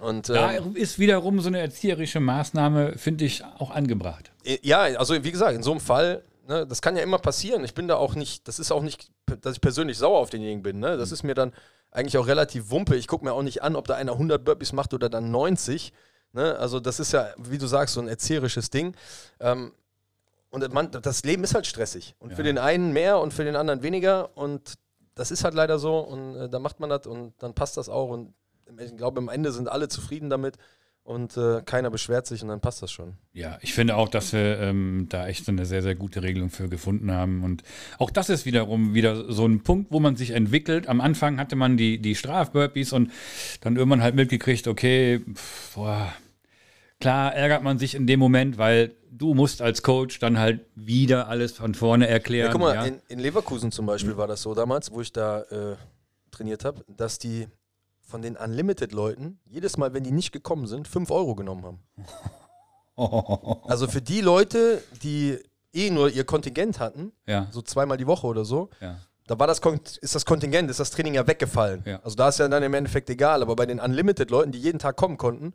Und Da ähm, ist wiederum so eine erzieherische Maßnahme, finde ich, auch angebracht. ja, also wie gesagt, in so einem Fall, ne, das kann ja immer passieren. Ich bin da auch nicht, das ist auch nicht, dass ich persönlich sauer auf denjenigen bin. Ne? Mhm. Das ist mir dann eigentlich auch relativ wumpe. Ich gucke mir auch nicht an, ob da einer 100 Burpees macht oder dann 90. Ne? Also das ist ja, wie du sagst, so ein erzieherisches Ding. Ähm, und man, das Leben ist halt stressig. Und für Ja. den einen mehr und für den anderen weniger. Und das ist halt leider so. Und äh, da macht man das und dann passt das auch. Und ich glaube, am Ende sind alle zufrieden damit. Und äh, keiner beschwert sich und dann passt das schon. Ja, ich finde auch, dass wir ähm, da echt so eine sehr, sehr gute Regelung für gefunden haben. Und auch das ist wiederum wieder so ein Punkt, wo man sich entwickelt. Am Anfang hatte man die, die Strafburpees und dann irgendwann halt mitgekriegt, okay, pff, boah, klar ärgert man sich in dem Moment, weil du musst als Coach dann halt wieder alles von vorne erklären. Ja, guck mal, ja. In, in Leverkusen zum Beispiel war das so damals, wo ich da äh, trainiert habe, dass die von den Unlimited-Leuten jedes Mal, wenn die nicht gekommen sind, 5 Euro genommen haben. Also für die Leute, die eh nur ihr Kontingent hatten, ja, so zweimal die Woche oder so, ja. da war das Kon ist das Kontingent, ist das Training ja weggefallen. Ja. Also da ist ja dann im Endeffekt egal. Aber bei den Unlimited-Leuten, die jeden Tag kommen konnten,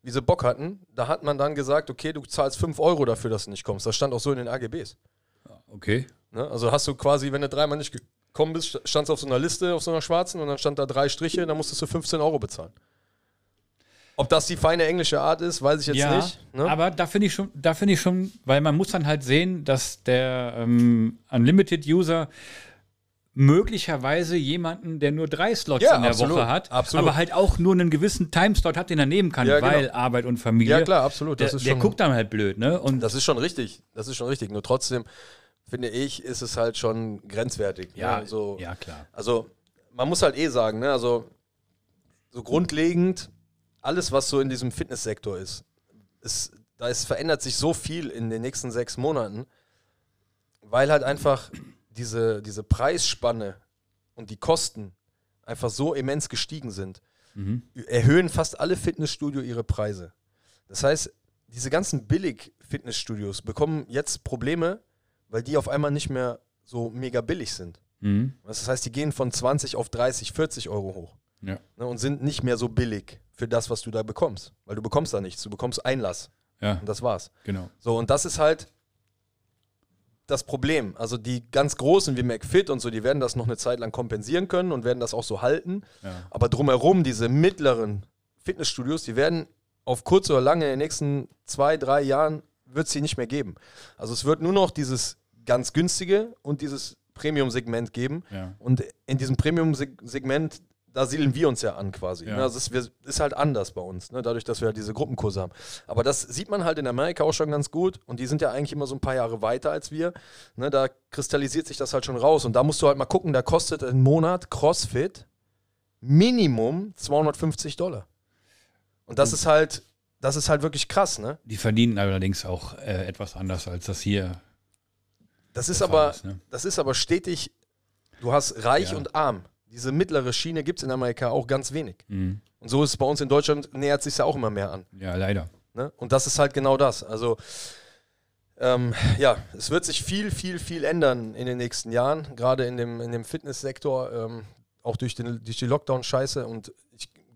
wie sie Bock hatten, da hat man dann gesagt, okay, du zahlst 5 Euro dafür, dass du nicht kommst. Das stand auch so in den AGBs. Okay. Ne? Also hast du quasi, wenn du dreimal nicht gekommen bist, standst auf so einer Liste, auf so einer schwarzen und dann stand da drei Striche, dann musstest du 15 Euro bezahlen. Ob das die feine englische Art ist, weiß ich jetzt ja, nicht. Ne? aber da finde ich schon, da finde ich schon, weil man muss dann halt sehen, dass der ähm, Unlimited-User möglicherweise jemanden, der nur drei Slots Ja, in der absolut, Woche hat, absolut. aber halt auch nur einen gewissen Timeslot hat, den er nehmen kann, Ja, genau. weil Arbeit und Familie. ja, klar, absolut. Der, Das ist der schon, guckt dann halt blöd, ne? Und das ist schon richtig. Das ist schon richtig. Nur trotzdem, finde ich, ist es halt schon grenzwertig. ja, ne? so, ja, klar. Also, man muss halt eh sagen, ne? also so grundlegend, alles, was so in diesem Fitnesssektor ist, ist da ist, verändert sich so viel in den nächsten sechs Monaten, weil halt einfach diese, diese Preisspanne und die Kosten einfach so immens gestiegen sind, Mhm. erhöhen fast alle Fitnessstudio ihre Preise. Das heißt, diese ganzen Billig-Fitnessstudios bekommen jetzt Probleme, weil die auf einmal nicht mehr so mega billig sind. Mhm. Das heißt, die gehen von 20 auf 30, 40 Euro hoch Ja. ne, und sind nicht mehr so billig für das, was du da bekommst. Weil du bekommst da nichts, du bekommst Einlass ja, und das war's. genau. So, und das ist halt das Problem. Also die ganz Großen wie McFit und so, die werden das noch eine Zeit lang kompensieren können und werden das auch so halten. Ja. Aber drumherum, diese mittleren Fitnessstudios, die werden auf kurz oder lange in den nächsten zwei, drei Jahren wird es sie nicht mehr geben. Also es wird nur noch dieses ganz günstige und dieses Premium-Segment geben. Ja. Und in diesem Premium-Segment, da siedeln wir uns ja an quasi. Ja. Ne? Also es ist, ist halt anders bei uns, ne? dadurch, dass wir halt diese Gruppenkurse haben. Aber das sieht man halt in Amerika auch schon ganz gut und die sind ja eigentlich immer so ein paar Jahre weiter als wir. Ne? Da kristallisiert sich das halt schon raus und da musst du halt mal gucken, da kostet ein Monat CrossFit Minimum 250 Dollar. Und das ist halt, das ist halt wirklich krass, ne? Die verdienen allerdings auch äh, etwas anders, als das hier Das ist aber, ist, ne? das ist aber stetig, du hast reich Ja. und arm. Diese mittlere Schiene gibt es in Amerika auch ganz wenig. Mhm. Und so ist es bei uns in Deutschland, nähert sich ja auch immer mehr an. Ja, leider. Ne? Und das ist halt genau das. Also, ähm, ja, es wird sich viel, viel, viel ändern in den nächsten Jahren, gerade in dem, in dem Fitnesssektor, ähm, auch durch, den, durch die Lockdown-Scheiße. Und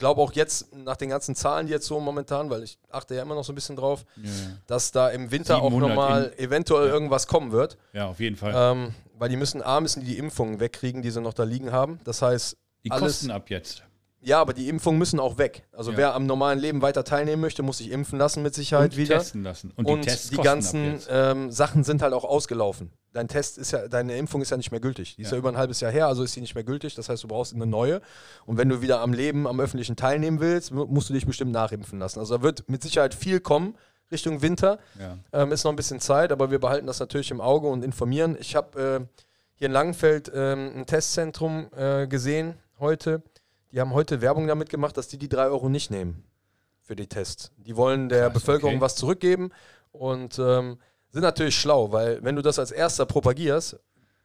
glaube auch jetzt, nach den ganzen Zahlen jetzt so momentan, weil ich achte ja immer noch so ein bisschen drauf, Ja, dass da im Winter auch 700 nochmal eventuell Ja. irgendwas kommen wird. ja auf jeden Fall. Ähm, weil die müssen A, müssen die die Impfungen wegkriegen, die sie noch da liegen haben. Das heißt, die alles- kosten ab jetzt. Ja, aber die Impfungen müssen auch weg. Also Ja. wer am normalen Leben weiter teilnehmen möchte, muss sich impfen lassen mit Sicherheit Und wieder. testen lassen. Und, Und, die Tests die ganzen ähm, Sachen sind halt auch ausgelaufen. Dein Test ist ja, deine Impfung ist ja nicht mehr gültig. Die ist ja. Ja. über ein halbes Jahr her, also ist die nicht mehr gültig. Das heißt, du brauchst eine neue. Und wenn du wieder am Leben, am öffentlichen teilnehmen willst, mu- musst du dich bestimmt nachimpfen lassen. Also da wird mit Sicherheit viel kommen Richtung Winter. Ja. Ähm, ist noch ein bisschen Zeit, aber wir behalten das natürlich im Auge und informieren. Ich habe äh, hier in Langenfeld ähm, ein Testzentrum äh, gesehen heute. Die haben heute Werbung damit gemacht, dass die die 3 Euro nicht nehmen für die Tests. Die wollen der Krass, Bevölkerung okay. was zurückgeben und ähm, sind natürlich schlau, weil wenn du das als erster propagierst,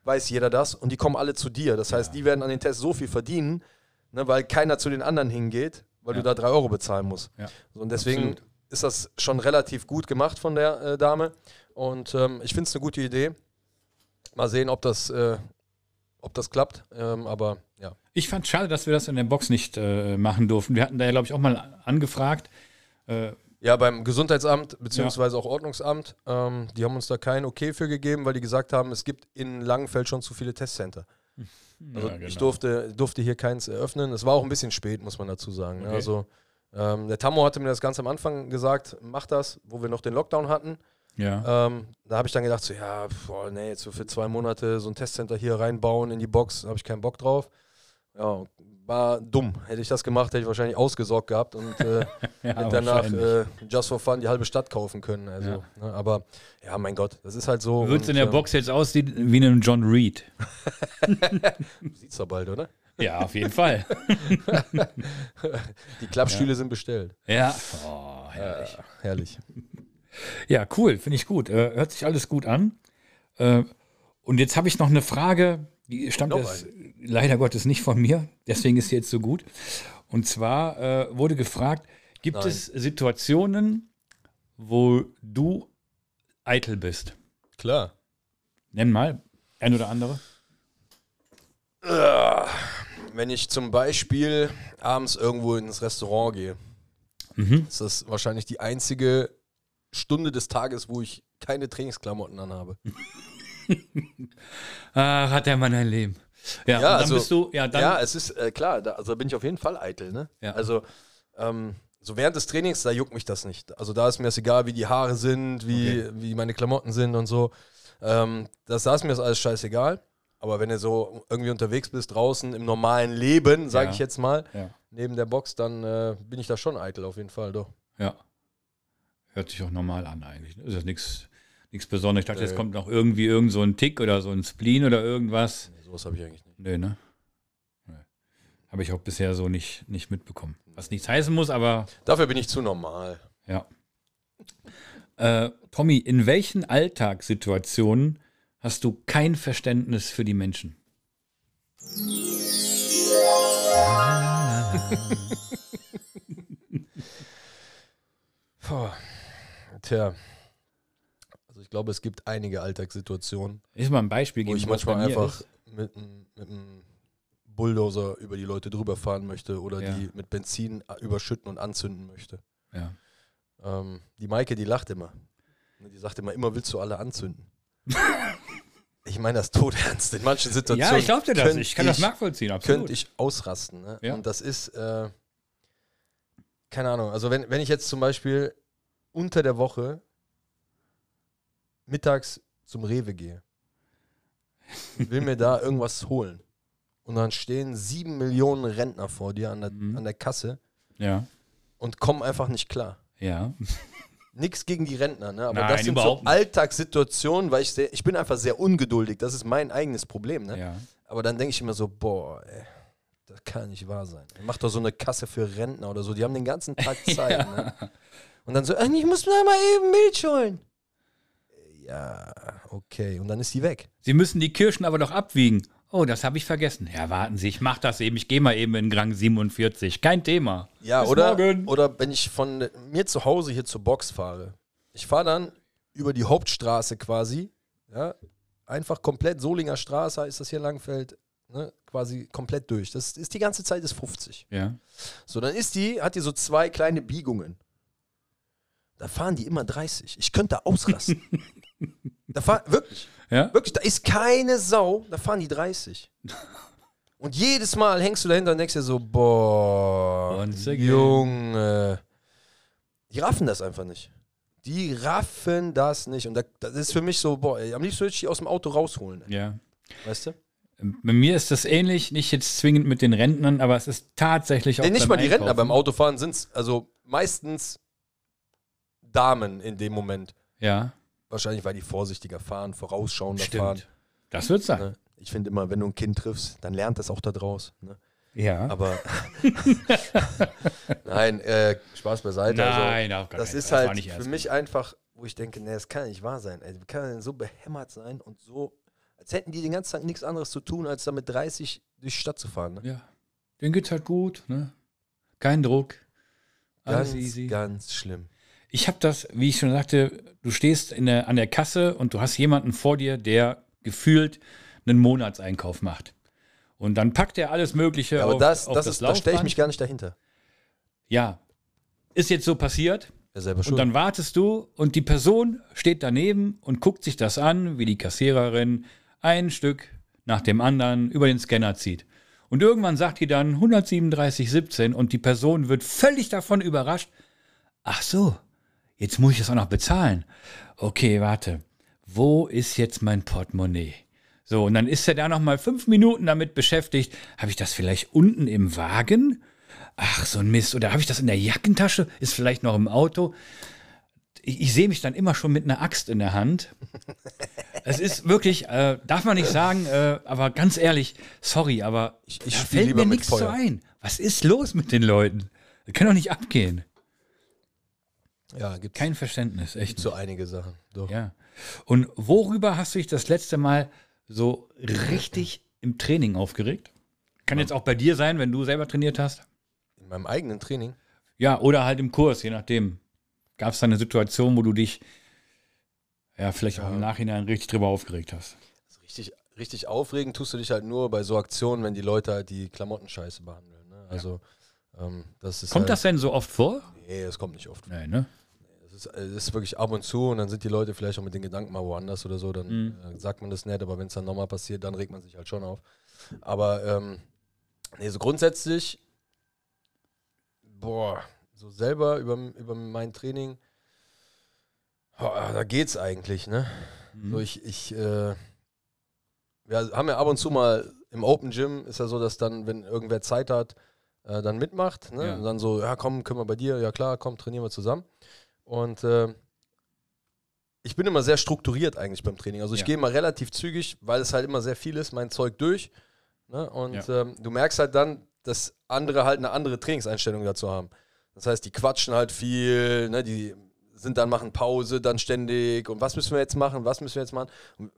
weiß jeder das und die kommen alle zu dir. Das heißt, die werden an den Tests so viel verdienen, ne, weil keiner zu den anderen hingeht, weil Ja. du da 3 Euro bezahlen musst. Ja. So, und deswegen Absolut. ist das schon relativ gut gemacht von der äh, Dame. Und ähm, ich finde es eine gute Idee. Mal sehen, ob das, äh, ob das klappt. Ähm, aber ja. Ich fand schade, dass wir das in der Box nicht äh, machen durften. Wir hatten da ja, glaube ich, auch mal angefragt. Äh, Ja, beim Gesundheitsamt beziehungsweise auch Ordnungsamt, ähm, die haben uns da kein Okay für gegeben, weil die gesagt haben, es gibt in Langenfeld schon zu viele Testcenter. Also ja, ich genau. durfte, durfte hier keins eröffnen. Es war auch ein bisschen spät, muss man dazu sagen. ne? Okay. Also ähm, der Tammo hatte mir das ganz am Anfang gesagt, mach das, wo wir noch den Lockdown hatten. Ja. Ähm, da habe ich dann gedacht, so, ja, boah, nee, jetzt so für zwei Monate so ein Testcenter hier reinbauen in die Box, da habe ich keinen Bock drauf. Ja, war dumm. Hätte ich das gemacht, hätte ich wahrscheinlich ausgesorgt gehabt und äh, ja hätte danach äh, just for fun die halbe Stadt kaufen können. Also, Ja. ne, aber ja, mein Gott, das ist halt so. Wird es in der ähm, Box jetzt aussehen wie ein John Reed? Sieht's doch bald, oder? Ja, auf jeden Fall. Die Klappstühle sind bestellt. Ja. Oh, herrlich. Ja, herrlich. Ja, cool, finde ich gut. Äh, hört sich alles gut an. Äh, und jetzt habe ich noch eine Frage, die stammt jetzt leider Gottes nicht von mir, deswegen ist sie jetzt so gut. Und zwar äh, wurde gefragt, gibt Nein. es Situationen, wo du eitel bist? Klar. Nenn mal ein oder andere. Wenn ich zum Beispiel abends irgendwo ins Restaurant gehe, Mhm. ist das wahrscheinlich die einzige Stunde des Tages, wo ich keine Trainingsklamotten anhabe. Ach, hat der Mann ein Leben. Ja, Ja, also- bist du, ja, dann, ja, es ist äh, klar, da, also bin ich auf jeden Fall eitel. Ne? Ja. Also ähm, so während des Trainings, da juckt mich das nicht. Also da ist mir das egal, wie die Haare sind, wie, wie meine Klamotten sind und so. Ähm, das, da ist mir das alles scheißegal. Aber wenn du so irgendwie unterwegs bist, draußen im normalen Leben, sage Ja. ich jetzt mal, ja, neben der Box, dann äh, bin ich da schon eitel, auf jeden Fall, doch. ja. Hört sich auch normal an eigentlich. ne? Ist das nichts nichts Besonderes. Ich dachte, jetzt Nö. kommt noch irgendwie irgend so ein Tick oder so ein Spleen oder irgendwas. Nee, sowas habe ich eigentlich nicht. Nö, ne? Nö. Habe ich auch bisher so nicht, nicht mitbekommen. Was nichts heißen muss, aber Dafür bin ich zu normal. ja. Äh, Tommy, in welchen Alltagssituationen hast du kein Verständnis für die Menschen? Puh. Tja. Also ich glaube, es gibt einige Alltagssituationen, Ich mal ein Beispiel wo ich manchmal einfach ist. Mit, einem- mit einem Bulldozer über die Leute drüber fahren möchte oder Ja. die mit Benzin überschütten und anzünden möchte. Ja. Ähm, die Maike, die lacht immer. Ne, Die sagt immer, immer willst du alle anzünden. ich meine das todernst. In manchen Situationen ja, ich glaube dir das. könnte Ich kann das ich- nachvollziehen, absolut. könnte ich ausrasten. Ne? Ja. Und das ist, äh, keine Ahnung, also wenn, wenn ich jetzt zum Beispiel unter der Woche mittags zum Rewe gehe, will mir da irgendwas holen und dann stehen sieben Millionen Rentner vor dir an der, Mhm. an der Kasse ja. und kommen einfach nicht klar. Ja. Nichts gegen die Rentner, ne? aber Nein, das sind so. Alltagssituationen, weil ich sehr, ich bin einfach sehr ungeduldig, das ist mein eigenes Problem. Ne? Ja. Aber dann denke ich immer so, boah, ey, das kann nicht wahr sein. Mach doch so eine Kasse für Rentner oder so, die haben den ganzen Tag Zeit. ne? Und dann so, "Ach, ich muss mir mal eben Milch holen. Ja, okay. Und dann ist die weg. Sie müssen die Kirschen aber doch abwiegen. Oh, das habe ich vergessen. Ja, warten Sie, ich mache das eben. Ich gehe mal eben in Gang 47. Kein Thema. Ja, Bis oder, morgen. oder wenn ich von mir zu Hause hier zur Box fahre. Ich fahre dann über die Hauptstraße quasi, ja, einfach komplett, Solinger Straße heißt das hier Langfeld, ne, quasi komplett durch. Das ist die ganze Zeit ist 50. Ja. So, dann ist die, hat die so zwei kleine Biegungen. Da fahren die immer 30. Ich könnte ausrasten. da fahren, wirklich, Ja? wirklich, da ist keine Sau, da fahren die 30. Und jedes Mal hängst du dahinter und denkst dir so, boah, Once. Junge. Die raffen das einfach nicht. Die raffen das nicht. Und da, das ist für mich so, boah, ey, am liebsten würde ich die aus dem Auto rausholen. Ja. Weißt du? Bei mir ist das ähnlich, nicht jetzt zwingend mit den Rentnern, aber es ist tatsächlich auch. Nee, nicht mal die Rentner, Einkaufen. beim Autofahren sind es also meistens Damen in dem Moment. Ja, Wahrscheinlich, weil die vorsichtiger fahren, vorausschauender stimmt. fahren. Das wird sein. Ne? Ich finde immer, wenn du ein Kind triffst, dann lernt das auch da draus. Ne? Ja. Aber nein, äh, Spaß beiseite. Nein, auf also, das ist. Das halt für mich einfach, wo ich denke, nee, das kann ja nicht wahr sein. Wie kann man denn so behämmert sein und so, als hätten die den ganzen Tag nichts anderes zu tun, als da mit 30 durch die Stadt zu fahren. Ne? Ja. Denen geht's halt gut, ne? Kein Druck. Alles Ganz, easy. ganz schlimm. Ich habe das, wie ich schon sagte, du stehst der, an der Kasse und du hast jemanden vor dir, der gefühlt einen Monatseinkauf macht. Und dann packt er alles Mögliche Ja, aber auf, das, auf das, das ist, da stelle ich mich gar nicht dahinter. Ja, ist jetzt so passiert. Ja, selber Und dann wartest du und die Person steht daneben und guckt sich das an, wie die Kassiererin ein Stück nach dem anderen über den Scanner zieht. Und irgendwann sagt die dann 137,17 und die Person wird völlig davon überrascht. Ach so, jetzt muss ich das auch noch bezahlen. Okay, warte. Wo ist jetzt mein Portemonnaie? So, und dann ist er da noch mal fünf Minuten damit beschäftigt. Habe ich das vielleicht unten im Wagen? Ach, so ein Mist. Oder habe ich das in der Jackentasche? Ist vielleicht noch im Auto? Ich, ich sehe mich dann immer schon mit einer Axt in der Hand. Es ist wirklich, äh, darf man nicht sagen, äh, aber ganz ehrlich, sorry, aber Ich- ich da fällt mir nichts Feuer. ein. Was ist los mit den Leuten? Das kann doch nicht abgehen. Ja, gibt Kein Verständnis, echt. so einige Sachen. Doch. Ja. Und worüber hast du dich das letzte Mal so richtig im Training aufgeregt? Kann jetzt auch bei dir sein, wenn du selber trainiert hast. In meinem eigenen Training. Ja, oder halt im Kurs, je nachdem. Gab es da eine Situation, wo du dich ja vielleicht auch im Nachhinein richtig drüber aufgeregt hast? Also richtig, richtig aufregend tust du dich halt nur bei so Aktionen, wenn die Leute halt die Klamotten scheiße behandeln. Ne? Also, ähm, das ist. Kommt halt, das denn so oft vor? Nee, das kommt nicht oft. Nein, ne? Es ist, es ist wirklich ab und zu und dann sind die Leute vielleicht auch mit den Gedanken mal woanders oder so, dann Mhm. äh, sagt man das nicht, aber wenn es dann nochmal passiert, dann regt man sich halt schon auf. Aber ähm, nee, so grundsätzlich, boah, so selber über, über mein Training, boah, da geht's eigentlich, ne? Mhm. So ich, ich, äh, wir haben ja ab und zu mal im Open Gym ist ja so, dass dann, wenn irgendwer Zeit hat, äh, dann mitmacht. Ne? Ja. Und dann so, ja komm, können wir bei dir, ja klar, komm, trainieren wir zusammen. Und äh, ich bin immer sehr strukturiert eigentlich beim Training. Also ich Ja. gehe immer relativ zügig, weil es halt immer sehr viel ist, mein Zeug durch. Ne? Und Ja. ähm, du merkst halt dann, dass andere halt eine andere Trainingseinstellung dazu haben. Das heißt, die quatschen halt viel, ne? die sind dann, machen Pause dann ständig und was müssen wir jetzt machen, was müssen wir jetzt machen. Und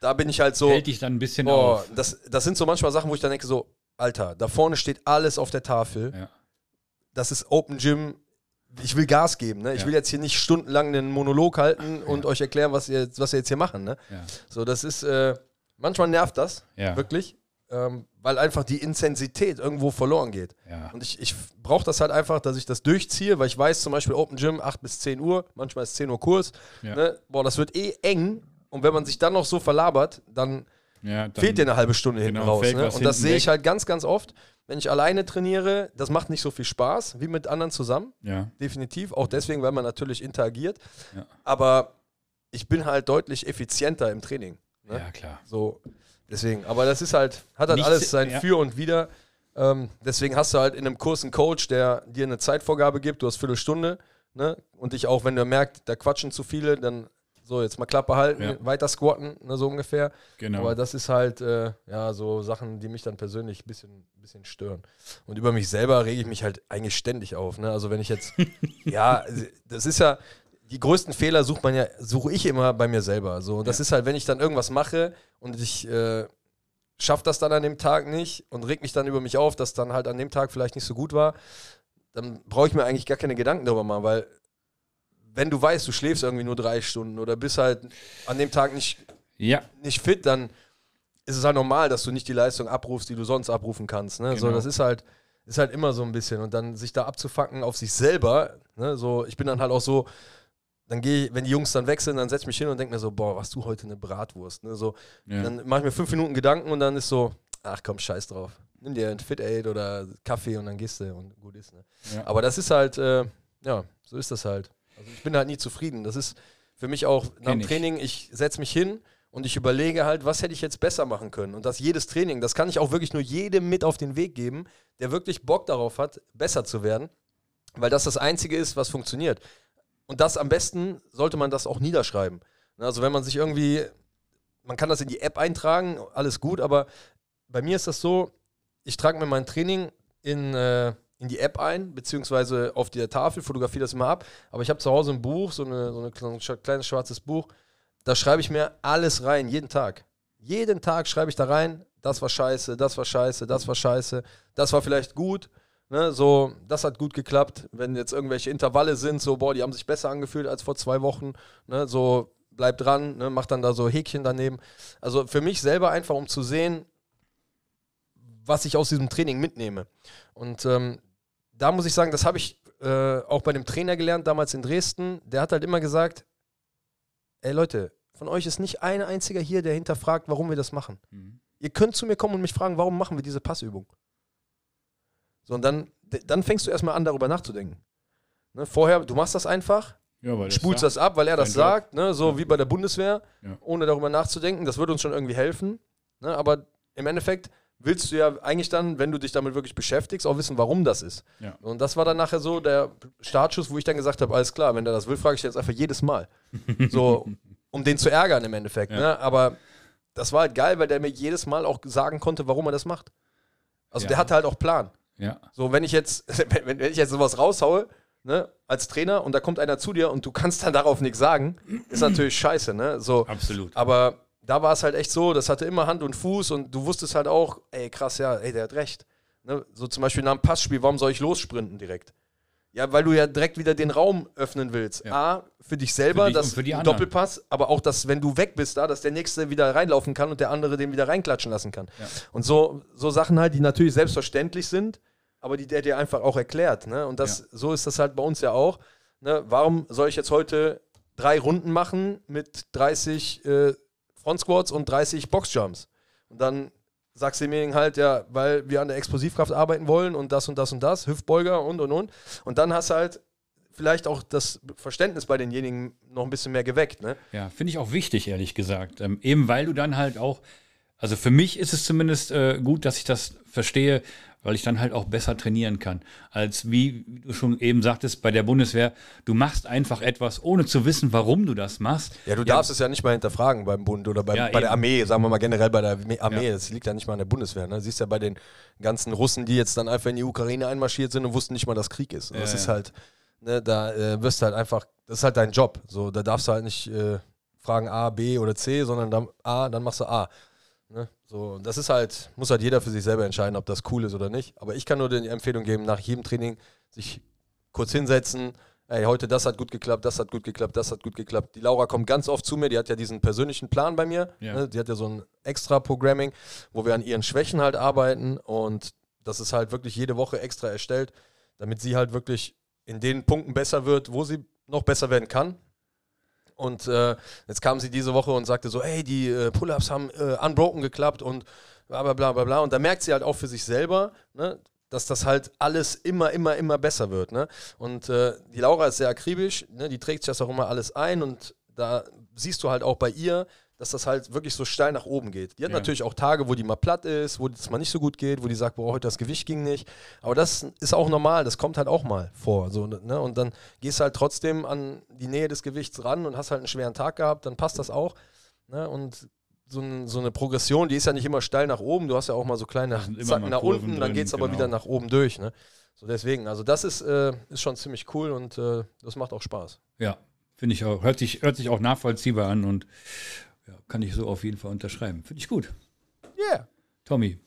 da bin ich halt so, Hält dich dann ein bisschen boah, auf. das, das sind so manchmal Sachen, wo ich dann denke so, Alter, da vorne steht alles auf der Tafel. Ja. Das ist Open Gym. Ich will Gas geben, ne? Ich Ja. will jetzt hier nicht stundenlang einen Monolog halten und euch erklären, was ihr, was ihr jetzt hier machen, ne? Ja. So, das ist, äh, manchmal nervt das, Ja. wirklich, ähm, weil einfach die Intensität irgendwo verloren geht. Ja. Und ich, ich brauche das halt einfach, dass ich das durchziehe, weil ich weiß zum Beispiel Open Gym 8 bis 10 Uhr, manchmal ist 10 Uhr Kurs. Ja. Ne? Boah, das wird eh eng. Und wenn man sich dann noch so verlabert, dann Ja, dann- fehlt dir eine halbe Stunde hinten Genau, raus. fällt Ne? Und das hinten sehe ich halt ganz, ganz oft. Wenn ich alleine trainiere, das macht nicht so viel Spaß wie mit anderen zusammen. Ja. Definitiv. Auch deswegen, weil man natürlich interagiert. Ja. Aber ich bin halt deutlich effizienter im Training. Ne? ja, klar. So, deswegen. Aber das ist halt, hat halt Nicht alles se- sein ja. Für und Wider. Ähm, deswegen hast du halt in einem Kurs einen Coach, der dir eine Zeitvorgabe gibt, du hast Viertelstunde, ne? Und dich auch, wenn du merkt, da quatschen zu viele, dann so, jetzt mal Klappe halten, Ja. weiter squatten, ne, so ungefähr. Genau. Aber das ist halt, äh, ja, so Sachen, die mich dann persönlich ein bisschen, bisschen stören. Und über mich selber rege ich mich halt eigentlich ständig auf. Ne? Also wenn ich jetzt, ja, das ist ja, die größten Fehler sucht man ja, suche ich immer bei mir selber. So, und das Ja. ist halt, wenn ich dann irgendwas mache und ich äh, schaffe das dann an dem Tag nicht und reg mich dann über mich auf, dass dann halt an dem Tag vielleicht nicht so gut war, dann brauche ich mir eigentlich gar keine Gedanken darüber machen, weil wenn du weißt, du schläfst irgendwie nur drei Stunden oder bist halt an dem Tag nicht ja, nicht fit, dann ist es halt normal, dass du nicht die Leistung abrufst, die du sonst abrufen kannst. Ne? So, Genau. das ist halt, ist halt immer so ein bisschen. Und dann sich da abzufacken auf sich selber, ne? so, ich bin dann halt auch so, dann gehe ich, wenn die Jungs dann sind, dann setze ich mich hin und denke mir so, boah, was du heute eine Bratwurst. Ne? So, ja. Dann mache ich mir fünf Minuten Gedanken und dann ist so, ach komm, scheiß drauf. Nimm dir ein Fit Aid oder Kaffee und dann gehst du und gut ist. Ne? Ja. Aber das ist halt, äh, ja, so ist das halt. Also ich bin halt nie zufrieden. Das ist für mich auch nach dem. Training, ich setze mich hin und ich überlege halt, was hätte ich jetzt besser machen können. Und das jedes Training, das kann ich auch wirklich nur jedem mit auf den Weg geben, der wirklich Bock darauf hat, besser zu werden. Weil das das Einzige ist, was funktioniert. Und das am besten sollte man das auch niederschreiben. Ne, Also wenn man sich irgendwie, man kann das in die App eintragen, alles gut, aber bei mir ist das so, ich trage mir mein Training in, äh, in die App ein, beziehungsweise auf der Tafel, fotografiere das immer ab, aber ich habe zu Hause ein Buch, so, eine, so, eine, so ein kleines schwarzes Buch, da schreibe ich mir alles rein, jeden Tag. Jeden Tag schreibe ich da rein, das war scheiße, das war scheiße, das war scheiße, das war vielleicht gut, Ne, so, das hat gut geklappt. Wenn jetzt irgendwelche Intervalle sind, so, boah, die haben sich besser angefühlt als vor zwei Wochen, ne, so, bleib dran, ne, mach dann da so Häkchen daneben. Also für mich selber einfach, um zu sehen, was ich aus diesem Training mitnehme. Und ähm, da muss ich sagen, das habe ich äh, auch bei dem Trainer gelernt, damals in Dresden. Der hat halt immer gesagt, ey Leute, von euch ist nicht ein einziger hier, der hinterfragt, warum wir das machen. Mhm. Ihr könnt zu mir kommen und mich fragen, warum machen wir diese Passübung? So, und dann, dann fängst du erstmal an, darüber nachzudenken. Ne, vorher, du machst das einfach, Ja, spulst sagt- das ab, weil er das sagt, ne, so Ja. wie bei der Bundeswehr, Ja. ohne darüber nachzudenken. Das würde uns schon irgendwie helfen. Ne, aber im Endeffekt willst du ja eigentlich dann, wenn du dich damit wirklich beschäftigst, auch wissen, warum das ist. Ja. Und das war dann nachher so der Startschuss, wo ich dann gesagt habe, alles klar, wenn der das will, frage ich jetzt einfach jedes Mal. So, um den zu ärgern im Endeffekt. Ja. Ne? Aber das war halt geil, weil der mir jedes Mal auch sagen konnte, warum er das macht. Also Ja. der hatte halt auch Plan. Ja. So, wenn ich jetzt, wenn, wenn ich jetzt sowas raushaue, ne, als Trainer und da kommt einer zu dir und du kannst dann darauf nichts sagen, ist natürlich scheiße, ne? So, Absolut. aber da war es halt echt so, das hatte immer Hand und Fuß und du wusstest halt auch, ey, krass, ja, ey, der hat recht. Ne? So zum Beispiel nach einem Passspiel, warum soll ich lossprinten direkt? Ja, weil du ja direkt wieder den Raum öffnen willst. Ja. A, für dich selber, Für dich das für die. Doppelpass, aber auch, dass, wenn du weg bist da, dass der Nächste wieder reinlaufen kann und der andere den wieder reinklatschen lassen kann. Ja. Und so, so Sachen halt, die natürlich selbstverständlich sind, aber die der dir einfach auch erklärt. Ne? Und das, Ja. so ist das halt bei uns ja auch. Ne? Warum soll ich jetzt heute drei Runden machen mit 30 äh, Front Squats und 30 Boxjumps? Und dann sagst du demjenigen halt, ja, weil wir an der Explosivkraft arbeiten wollen und das und das und das, Hüftbeuger und und und. Und dann hast du halt vielleicht auch das Verständnis bei denjenigen noch ein bisschen mehr geweckt. Ne? Ja, finde ich auch wichtig, ehrlich gesagt. Ähm, eben weil du dann halt auch, also für mich ist es zumindest äh, gut, dass ich das verstehe, weil ich dann halt auch besser trainieren kann. Als wie, du schon eben sagtest, bei der Bundeswehr, du machst einfach etwas, ohne zu wissen, warum du das machst. Ja, du darfst es ja nicht mal hinterfragen beim Bund oder beim, Ja, bei der eben. Armee, sagen wir mal generell bei der Armee-. Ja. Das liegt ja nicht mal an der Bundeswehr. Ne? Siehst ja bei den ganzen Russen, die jetzt dann einfach in die Ukraine einmarschiert sind und wussten nicht mal, dass Krieg ist. Und das Ja, ist ja. halt, ne, da äh, wirst du halt einfach, das ist halt dein Job. So, da darfst du halt nicht äh, fragen A, B oder C, sondern dann A, dann machst du A. So, und das ist halt, muss halt jeder für sich selber entscheiden, ob das cool ist oder nicht. Aber ich kann nur die Empfehlung geben, nach jedem Training sich kurz hinsetzen. Ey, heute das hat gut geklappt, das hat gut geklappt, das hat gut geklappt. Die Laura kommt ganz oft zu mir, die hat ja diesen persönlichen Plan bei mir. Ja. Ne? Die hat ja so ein extra Programming, wo wir an ihren Schwächen halt arbeiten und das ist halt wirklich jede Woche extra erstellt, damit sie halt wirklich in den Punkten besser wird, wo sie noch besser werden kann. Und äh, jetzt kam sie diese Woche und sagte so, ey, die äh, Pull-Ups haben äh, unbroken geklappt und bla bla bla bla bla. Und da merkt sie halt auch für sich selber, ne, dass das halt alles immer, immer, immer besser wird. Ne? Und äh, die Laura ist sehr akribisch, ne? die trägt sich das auch immer alles ein und da siehst du halt auch bei ihr, dass das halt wirklich so steil nach oben geht. Die hat Ja. natürlich auch Tage, wo die mal platt ist, wo es mal nicht so gut geht, wo die sagt, boah, heute das Gewicht ging nicht. Aber das ist auch normal, das kommt halt auch mal vor. So, ne? Und dann gehst du halt trotzdem an die Nähe des Gewichts ran und hast halt einen schweren Tag gehabt, dann passt das auch. Ne? Und so, ein, so eine Progression, die ist ja nicht immer steil nach oben, du hast ja auch mal so kleine Zacken nach unten, dann drin, geht es aber genau. wieder nach oben durch. Ne? So deswegen, also das ist, äh, ist schon ziemlich cool und äh, das macht auch Spaß. Ja, finde ich auch. Hört sich, hört sich auch nachvollziehbar an und kann ich so auf jeden Fall unterschreiben. Finde ich gut. Yeah. Tommy,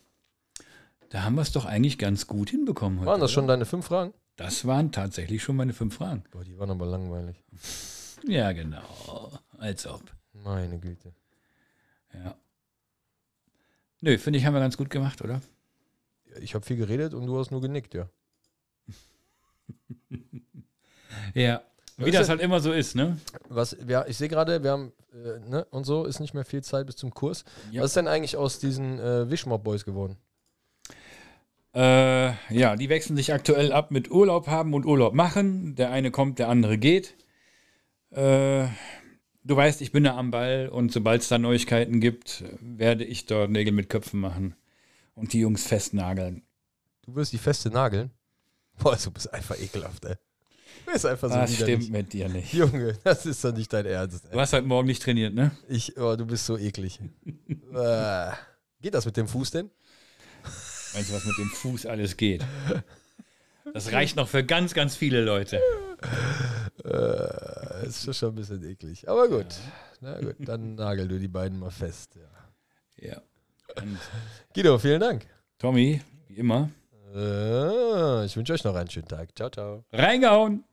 da haben wir es doch eigentlich ganz gut hinbekommen heute. Waren das oder? schon deine fünf Fragen? Das waren tatsächlich schon meine fünf Fragen. Boah, die waren aber langweilig. Ja, genau. Als ob. Meine Güte. Ja. Nö, finde ich, haben wir ganz gut gemacht, oder? Ich habe viel geredet und du hast nur genickt, ja. Ja. Wie das halt immer so ist, ne? Was, ja, ich sehe gerade, wir haben, äh, ne, und so ist nicht mehr viel Zeit bis zum Kurs. Ja. Was ist denn eigentlich aus diesen äh, Wischmob Boys geworden? Äh, ja, die wechseln sich aktuell ab mit Urlaub haben und Urlaub machen. Der eine kommt, der andere geht. Äh, du weißt, ich bin da am Ball und sobald es da Neuigkeiten gibt, werde ich dort Nägel mit Köpfen machen und die Jungs festnageln. Du wirst die feste nageln? Boah, du bist einfach ekelhaft, ey. Du bist einfach so Das widerlich. stimmt mit dir nicht. Junge, das ist doch nicht dein Ernst. Du hast heute Morgen nicht trainiert, ne? Ich, oh, du bist so eklig. äh, geht das mit dem Fuß denn? Meinst du, was mit dem Fuß alles geht? Das reicht noch für ganz, ganz viele Leute. Äh, ist schon ein bisschen eklig. Aber gut. Na gut, dann nagel du die beiden mal fest. Ja. Ja. Und Guido, vielen Dank. Tommy, wie immer, Äh, ich wünsche euch noch einen schönen Tag. Ciao, ciao. reingehauen!